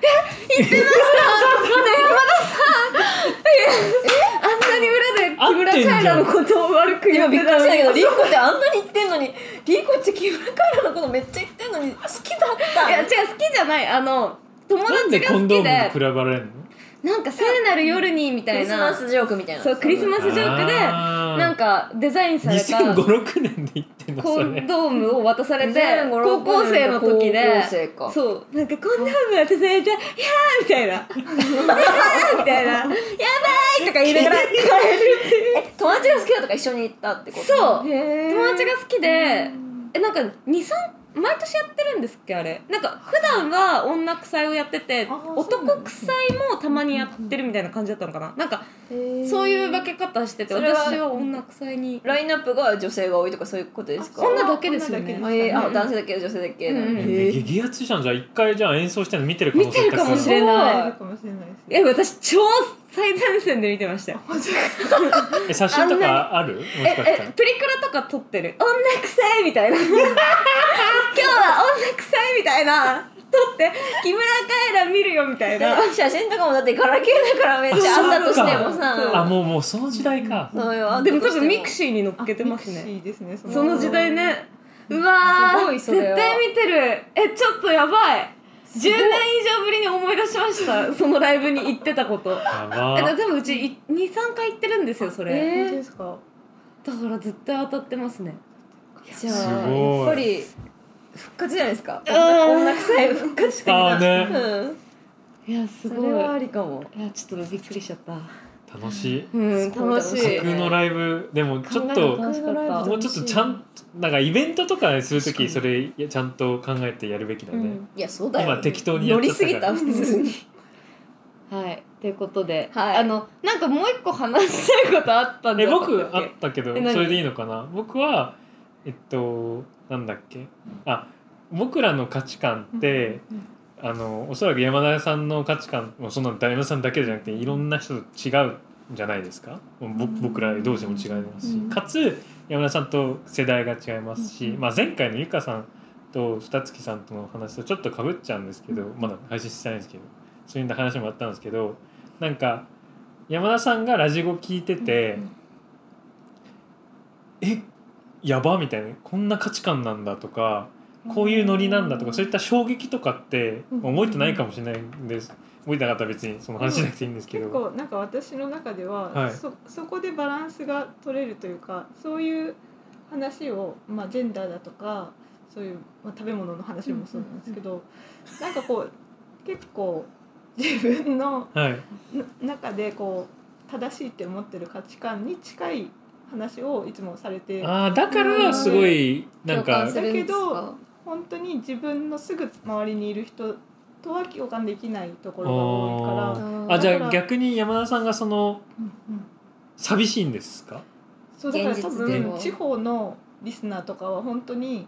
え行ってました。ね山田さ。んえあんなに裏で木村カエラのことを悪く言今びってたのに。っくりしたけどリーコってあんなに言ってんのにリーコって木村カエラのことめっちゃ言ってんのに好きだった。いや違う好きじゃない。あの友なんで達が好コンドームきでに比べられんの？なんか聖なる夜にみたクリスいなマスジョークみたいな。そうクリスマスジョークでなんかデザインされた。2005,6年で言ってんのコそれ。ンドームを渡されて2005高校生の時で。高校生か。そう。なんかコンドーム渡されて「いやー」みたいな「いやー」みたいな「やばい!」とか言いながら帰るって友達が好きだとか一緒に行ったってこと？そう。友達が好きで。えなんか23毎年やってるんですっけあれ。なんか普段は女臭いをやってて男臭いもたまにやってるみたいな感じだったのかな。なんかそういう分け方してて私は女臭いに。ラインナップが女性が多いとかそういうことですか？あ女だけですよね。あうん。男性だけ女性だけ、うん。うんへえー激アツじゃん。じゃあ一回じゃあ演奏してるの見てる可能性見てるかもしれない。あるかもしれないです。え私超最前線で見てましたよ。え写真とかある？もしえかしたら。えプリクラとか撮ってる？女臭いみたいな。今日は女臭いみたいな。撮って木村カエラ見るよみたいな。写真とかもだってガラケーだからめっちゃあったとしてもさ。あもうもうその時代か。そうよ。でも多分ミクシーに載っけてますね。いいですねそその時代ね。うわー。すごいそれは。絶対見てる。えちょっとやばい10年以上ぶりに思い出しました。そのライブに行ってたこと。やえば。だ多分うち23回行ってるんですよそれ、えー本当ですか？だから絶対当たってますね。じゃあすごい。やっぱり復活じゃないですか。うん女臭い復活的な。あーね。うん。いやすごい。それはありかも。いやちょっとびっくりしちゃった楽しい。うん楽しい。楽しい。僕のライブでもちょっとた楽しかったもうちょっとちゃんなんかイベントとかするとき確かそれちゃんと考えてやるべきだね、うん。いやそうだよ。今適当にやっ乗ちゃったから。りすぎた普通に。はい。ということで、はい。あのなんかもう一個話したいことあったんじえ僕あったけどそれでいいのかな？僕はえっとなんだっけ？あ僕らの価値観って、あのおそらく山田さんの価値観もそんな山田さんだけじゃなくていろんな人と違うんじゃないですか？ぼ僕ら同士も違いますし、うん。かつ山田さんと世代が違いますし、まあ、前回のゆかさんと二月さんとの話とちょっとかぶっちゃうんですけどまだ配信してないんですけどそういう話もあったんですけどなんか山田さんがラジゴ聞いてて、えやばみたいなこんな価値観なんだとかこういうノリなんだとかそういった衝撃とかってうん。覚えてないかもしれないんです。覚えてなかったら別にその話しなくていいんですけ結ど構なんか私の中では、はい。そそこでバランスが取れるというかそういう話を、まあ、ジェンダーだとかそういう、まあ、食べ物の話もそうなんですけど、なんかこう結構自分のはい。な中でこう正しいって思ってる価値観に近い話をいつもされてああだからすごいなん共か感するんですか？本当に自分のすぐ周りにいる人とは共感できないところが多いから。あじゃあ逆に山田さんがそのうんうん寂しいんですか？そうだから多分地方のリスナーとかは本当に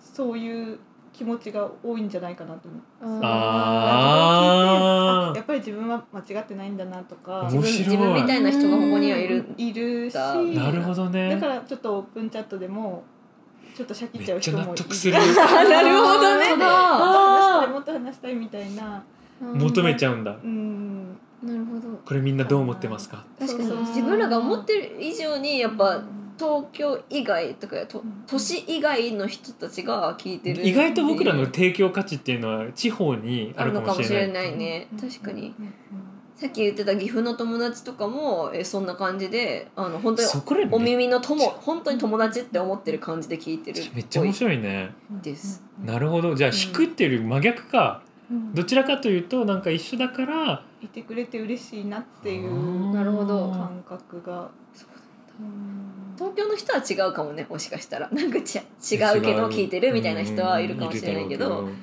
そういう気持ちが多いんじゃないかなと思う。あー。やっぱり自分は間違ってないんだなとか。面白い。自分みたいな人がここにはいる。いるし。だなるほどね。だからちょっとオープンチャットでもちょっとシャキっちゃうめっちゃ人もいる納得する。なるほどね。話したいもっと話したいみたいな。求めちゃうんだ。うん。なるほど。これみんなどう思ってますか？確かに。自分らが思ってる以上にやっぱ東京以外とかと都市以外の人たちが聞いてる意外と僕らの提供価値っていうのは地方にああるかかもしれもしれないないね確かに。うん。うんさっき言ってた岐阜の友達とかもえそんな感じであの本当におめ耳の友本当に友達って思ってる感じで聞いてるめっちゃ面白いね。です。なるほど。じゃあうん。引くっていうより真逆か。うん。どちらかというとなんか一緒だからいてくれて嬉しいなっていあうー。なるほど感覚が。東京の人は違うかもねもしかしたら。なんかち違うけど聞いてるみたいな人はいるかもしれないけどうん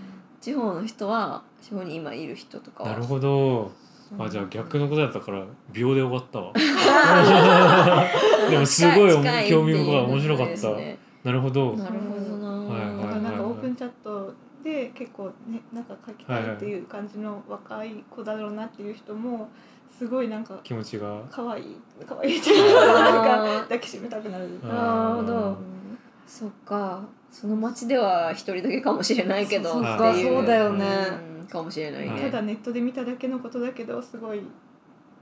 地方の人は地方に今いる人とかは。なるほどあじゃあ逆のことだったから秒で終わったわ。でもすごい興味深い面白かった。ね。なるほど。なるほどな、はいはいだからなんかオープンチャットで結構ねなんか書きたいっていう感じの若い子だろうなっていう人もすごいなんか気持ちが？可愛い可愛いっていうかなんかあー抱きしめたくなる。あなるほど。うんそっか。その町では一人だけかもしれないけどそっかっていそうだよね。うんかもしれないはいね。ただネットで見ただけのことだけどすごい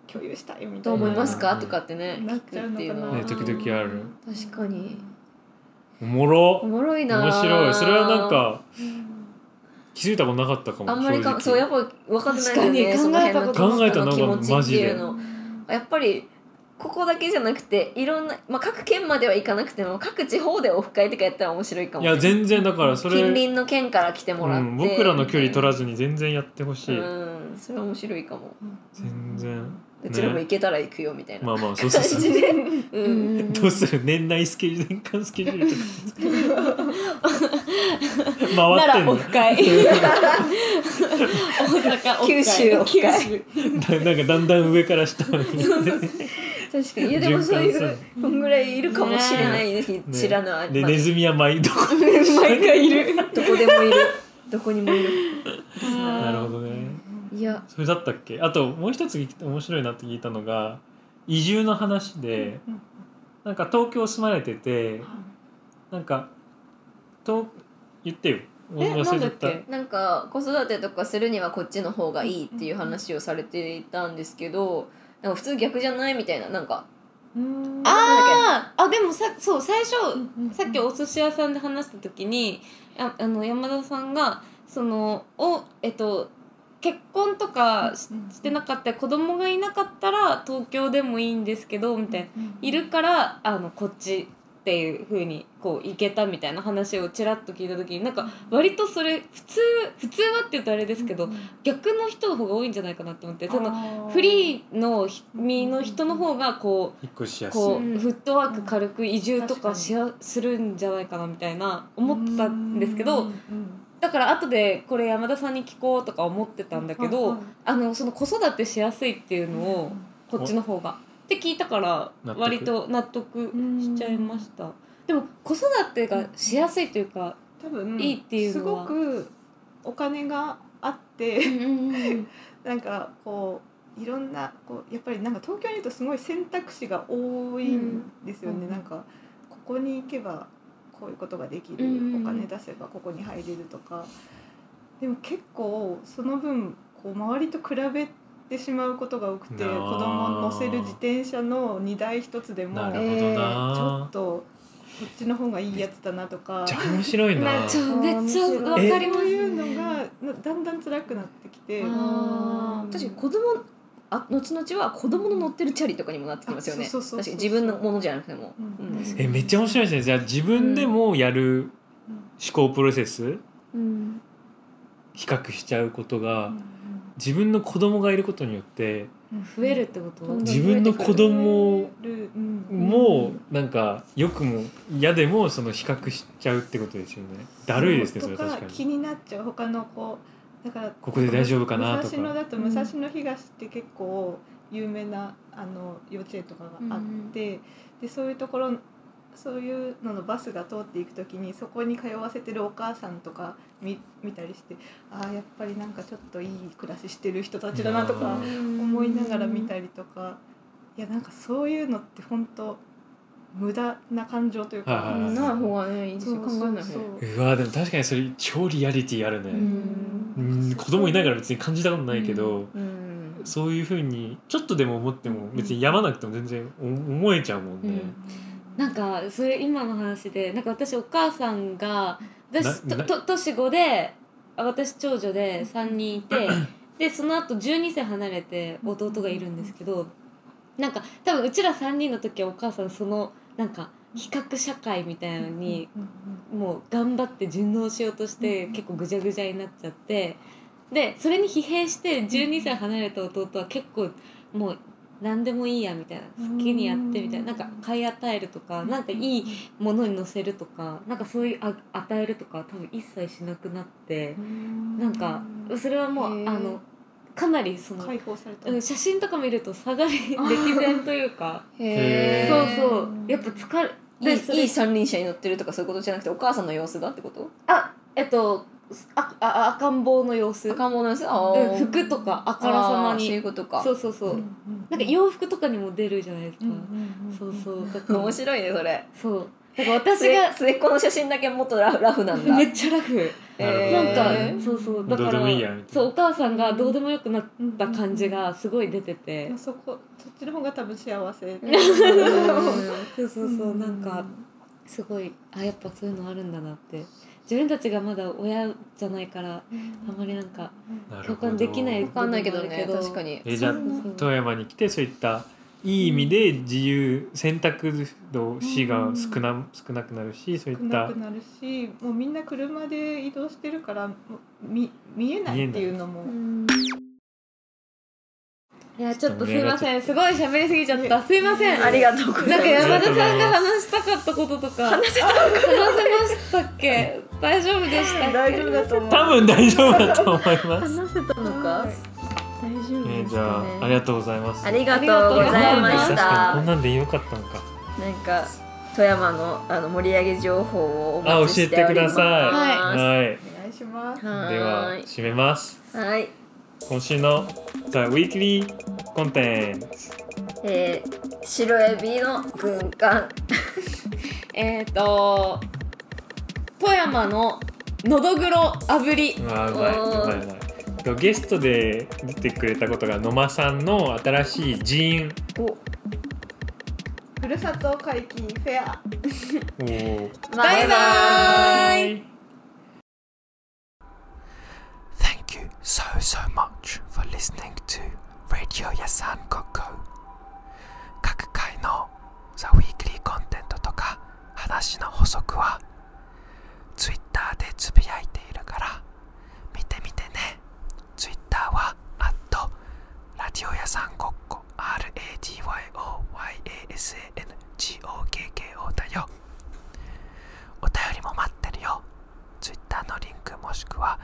共有したいみたどういな。思いますか？うん。とかってね聞なっちゃうのかな。くっていうのは。ね時々ある。確かに。おもろ。おもろいな。面白い。それはなんかうん気づいたことなかったかもあんまりかそうやっぱ分かってないよね確かにその辺の考えたこと人の気持ちっていう考の。やっぱりここだけじゃなくていろんな、まあ、各県までは行かなくても各地方でオフ会とかやったら面白いかも。いや全然だからそれ近隣の県から来てもらって、うん、僕らの距離取らずに全然やってほしい、うんそれは面白いかも。全然。うちらも行けたら行くよみたいな。まあまあそうそうそう。感じで、ううん。ん、どうする？年内スケジュール年間スケジュール。と か回ってんの？オフ会。大阪オフ会。九州オフ会。だなんかだんだん上から下まで確かに。いやでもそうい循環すこんぐらいいるかもしれないね。ね。知らない、でまあネズミは毎度 毎回いる。どこでもいる。どこにもいる。なるほどね。いや。それだったっけ？あともう一つ面白いなって聞いたのが移住の話でうん。なんか東京住まれててなんかと言ってよ。えなんだっけ？なんか子育てとかするにはこっちの方がいいっていう話をされていたんですけどなんか普通逆じゃないみたいななんか。うん。あーあでもさそう最初うんさっきお寿司屋さんで話した時にああの山田さんがそのおえっと結婚とかししてなかった子供がいなかったら東京でもいいんですけどみたいな。いるからあのこっちっていう風にこう行けたみたいな話をちらっと聞いた時になんか割とそれ普通普通はって言うとあれですけど逆の人の方が多いんじゃないかなと思ってそのフリーの身の人の方がこう引っ越しやすい。こううん。フットワーク軽く移住とかしやするんじゃないかなみたいな思ったんですけどだから後でこれ山田さんに聞こうとか思ってたんだけどあのその子育てしやすいっていうのをこっちの方がって聞いたから割と納得しちゃいました。でも子育てがしやすいというか多分いいっていうのは。すごくお金があって なんかこういろんなこうやっぱりなんか東京にいるとすごい選択肢が多いんですよね、うん。なんかここに行けばこういうことができる、うんお金出せばここに入れるとか。でも結構その分こう周りと比べてしまうことが多くて子供を乗せる自転車の荷台一つでもなるほどえな、ちょっとこっちの方がいいやつだなとか。じゃあ面白いな。な ちょめっちゃわかります。そういうのがなだんだん辛くなってきて。確かに子供あ後々は子供の乗ってるチャリとかにもなってきますよね。確かに自分のものじゃなくても、うん。うん。えめっちゃ面白いですね。じゃあ自分でもやる思考プロセスうん。比較しちゃうことがうん自分の子供がいることによって増えるってこと？自分の子供もなんか良くも嫌でもその比較しちゃうってことですよね。だるいですねそれと確かに。気になっちゃう他の子。だからここで大丈夫かなとか。武蔵野だと武蔵野東って結構有名なあの幼稚園とかがあって、でそういうところそういうののバスが通っていく時にそこに通わせてるお母さんとか見見たりしてああやっぱりなんかちょっといい暮らししてる人たちだなとか思いながら見たりとかいやなんかそういうのって本当無駄な感情というか、はいはいない方がねいいですよ考えない方がう。わでも確かにそれ超リアリティあるね、うん、子供いないから別に感じたことないけど、うん。そういうふうにちょっとでも思っても別にやまなくても全然お思えちゃうもんね、なんかそれ今の話でなんか私お母さんが私とと年子であ私長女で3人いて でその後12歳離れて弟がいるんですけどなんか多分うちら3人の時はお母さんそのなんか比較社会みたいなのにもう頑張って順応しようとして結構ぐちゃぐちゃになっちゃってでそれに疲弊して12歳離れた弟は結構もう何でもいいやみたいな好きにやってみたいななんか買い与えるとかなんかいいものに乗せるとかなんかそういうあ与えるとか多分一切しなくなってなんかそれはもうあのかなりその、解放された、うん、写真とか見ると下がり歴然というかへー。そうそう。やっぱ疲れいいいい三輪車に乗ってるとかそういうことじゃなくてお母さんの様子がってこと？あえっとああ赤ん坊の様子。赤ん坊の様子？あうん、ー。服とかあからさまあーそういうにことか。そうそうそう、なんか洋服とかにも出るじゃないですか、そうそう。だから面白いねそれ。そう。だから私末が末っ子の写真だけもっとラフラフなんだめっちゃラフ。なるほどなんえーかそうそう。だからそうお母さんがどうでもよくなった感じがすごい出てて、そこそっちの方が多分幸せ、うん。そうそうそう。なんかすごいあやっぱそういうのあるんだなって自分たちがまだ親じゃないからあんまりなんか共感できないわかんないけどね確かに。えじゃ富山に来てそういったいい意味で自由選択の死が少な少なくなるしそうい少ったなくなるしもうみんな車で移動してるからもう見見えないっていうのも。い。やちょっとすいません。すごい喋りすぎちゃった。すいません。ありがとうございますなんか山田さんが話したかったこととか。話せた話せましたっけ？大丈夫でしたっけ？大丈夫だと思う多分大丈夫だと思います。話せたのか？はい大丈夫ですかね？えーじゃあありがとうございます。ありがとうございまし確かたにこんなんでよかったのか。なんか富山のあの盛り上げ情報をおあ待ちしております教えてください。はいはい。お願いしますはでは締めます。はい今週の The Weekly Content。えー、白エビの軍艦 えっ、と富山ののどぐろ炙りうわうまいうまいうまい。とゲストで出てくれたことが野間さんの新しいジーン。おふるさと解禁フェアバイバイ Thank you so, so much for listening to Radio Yasan Koko. 各回の The Weekly コンテンツとか話の補足は Twitter でつぶやいているから見てみてね。Twitter は at ラディオ屋さんごっこ RADYOYASANGOKKO だよ。お便りも待ってるよ。Twitter のリンクもしくは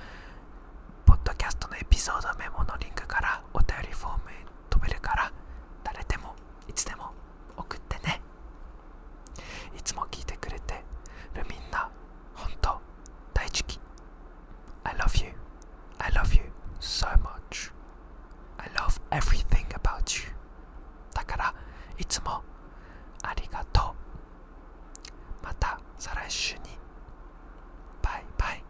ポッドキャストのエピソードメモのリンクからお便りフォームへ飛べるから誰でもいつでも送ってねいつも聞いてくれてるみんな本当大好き I love you I love you so much I love everything about you だからいつもありがとうまた再来週にバイバイ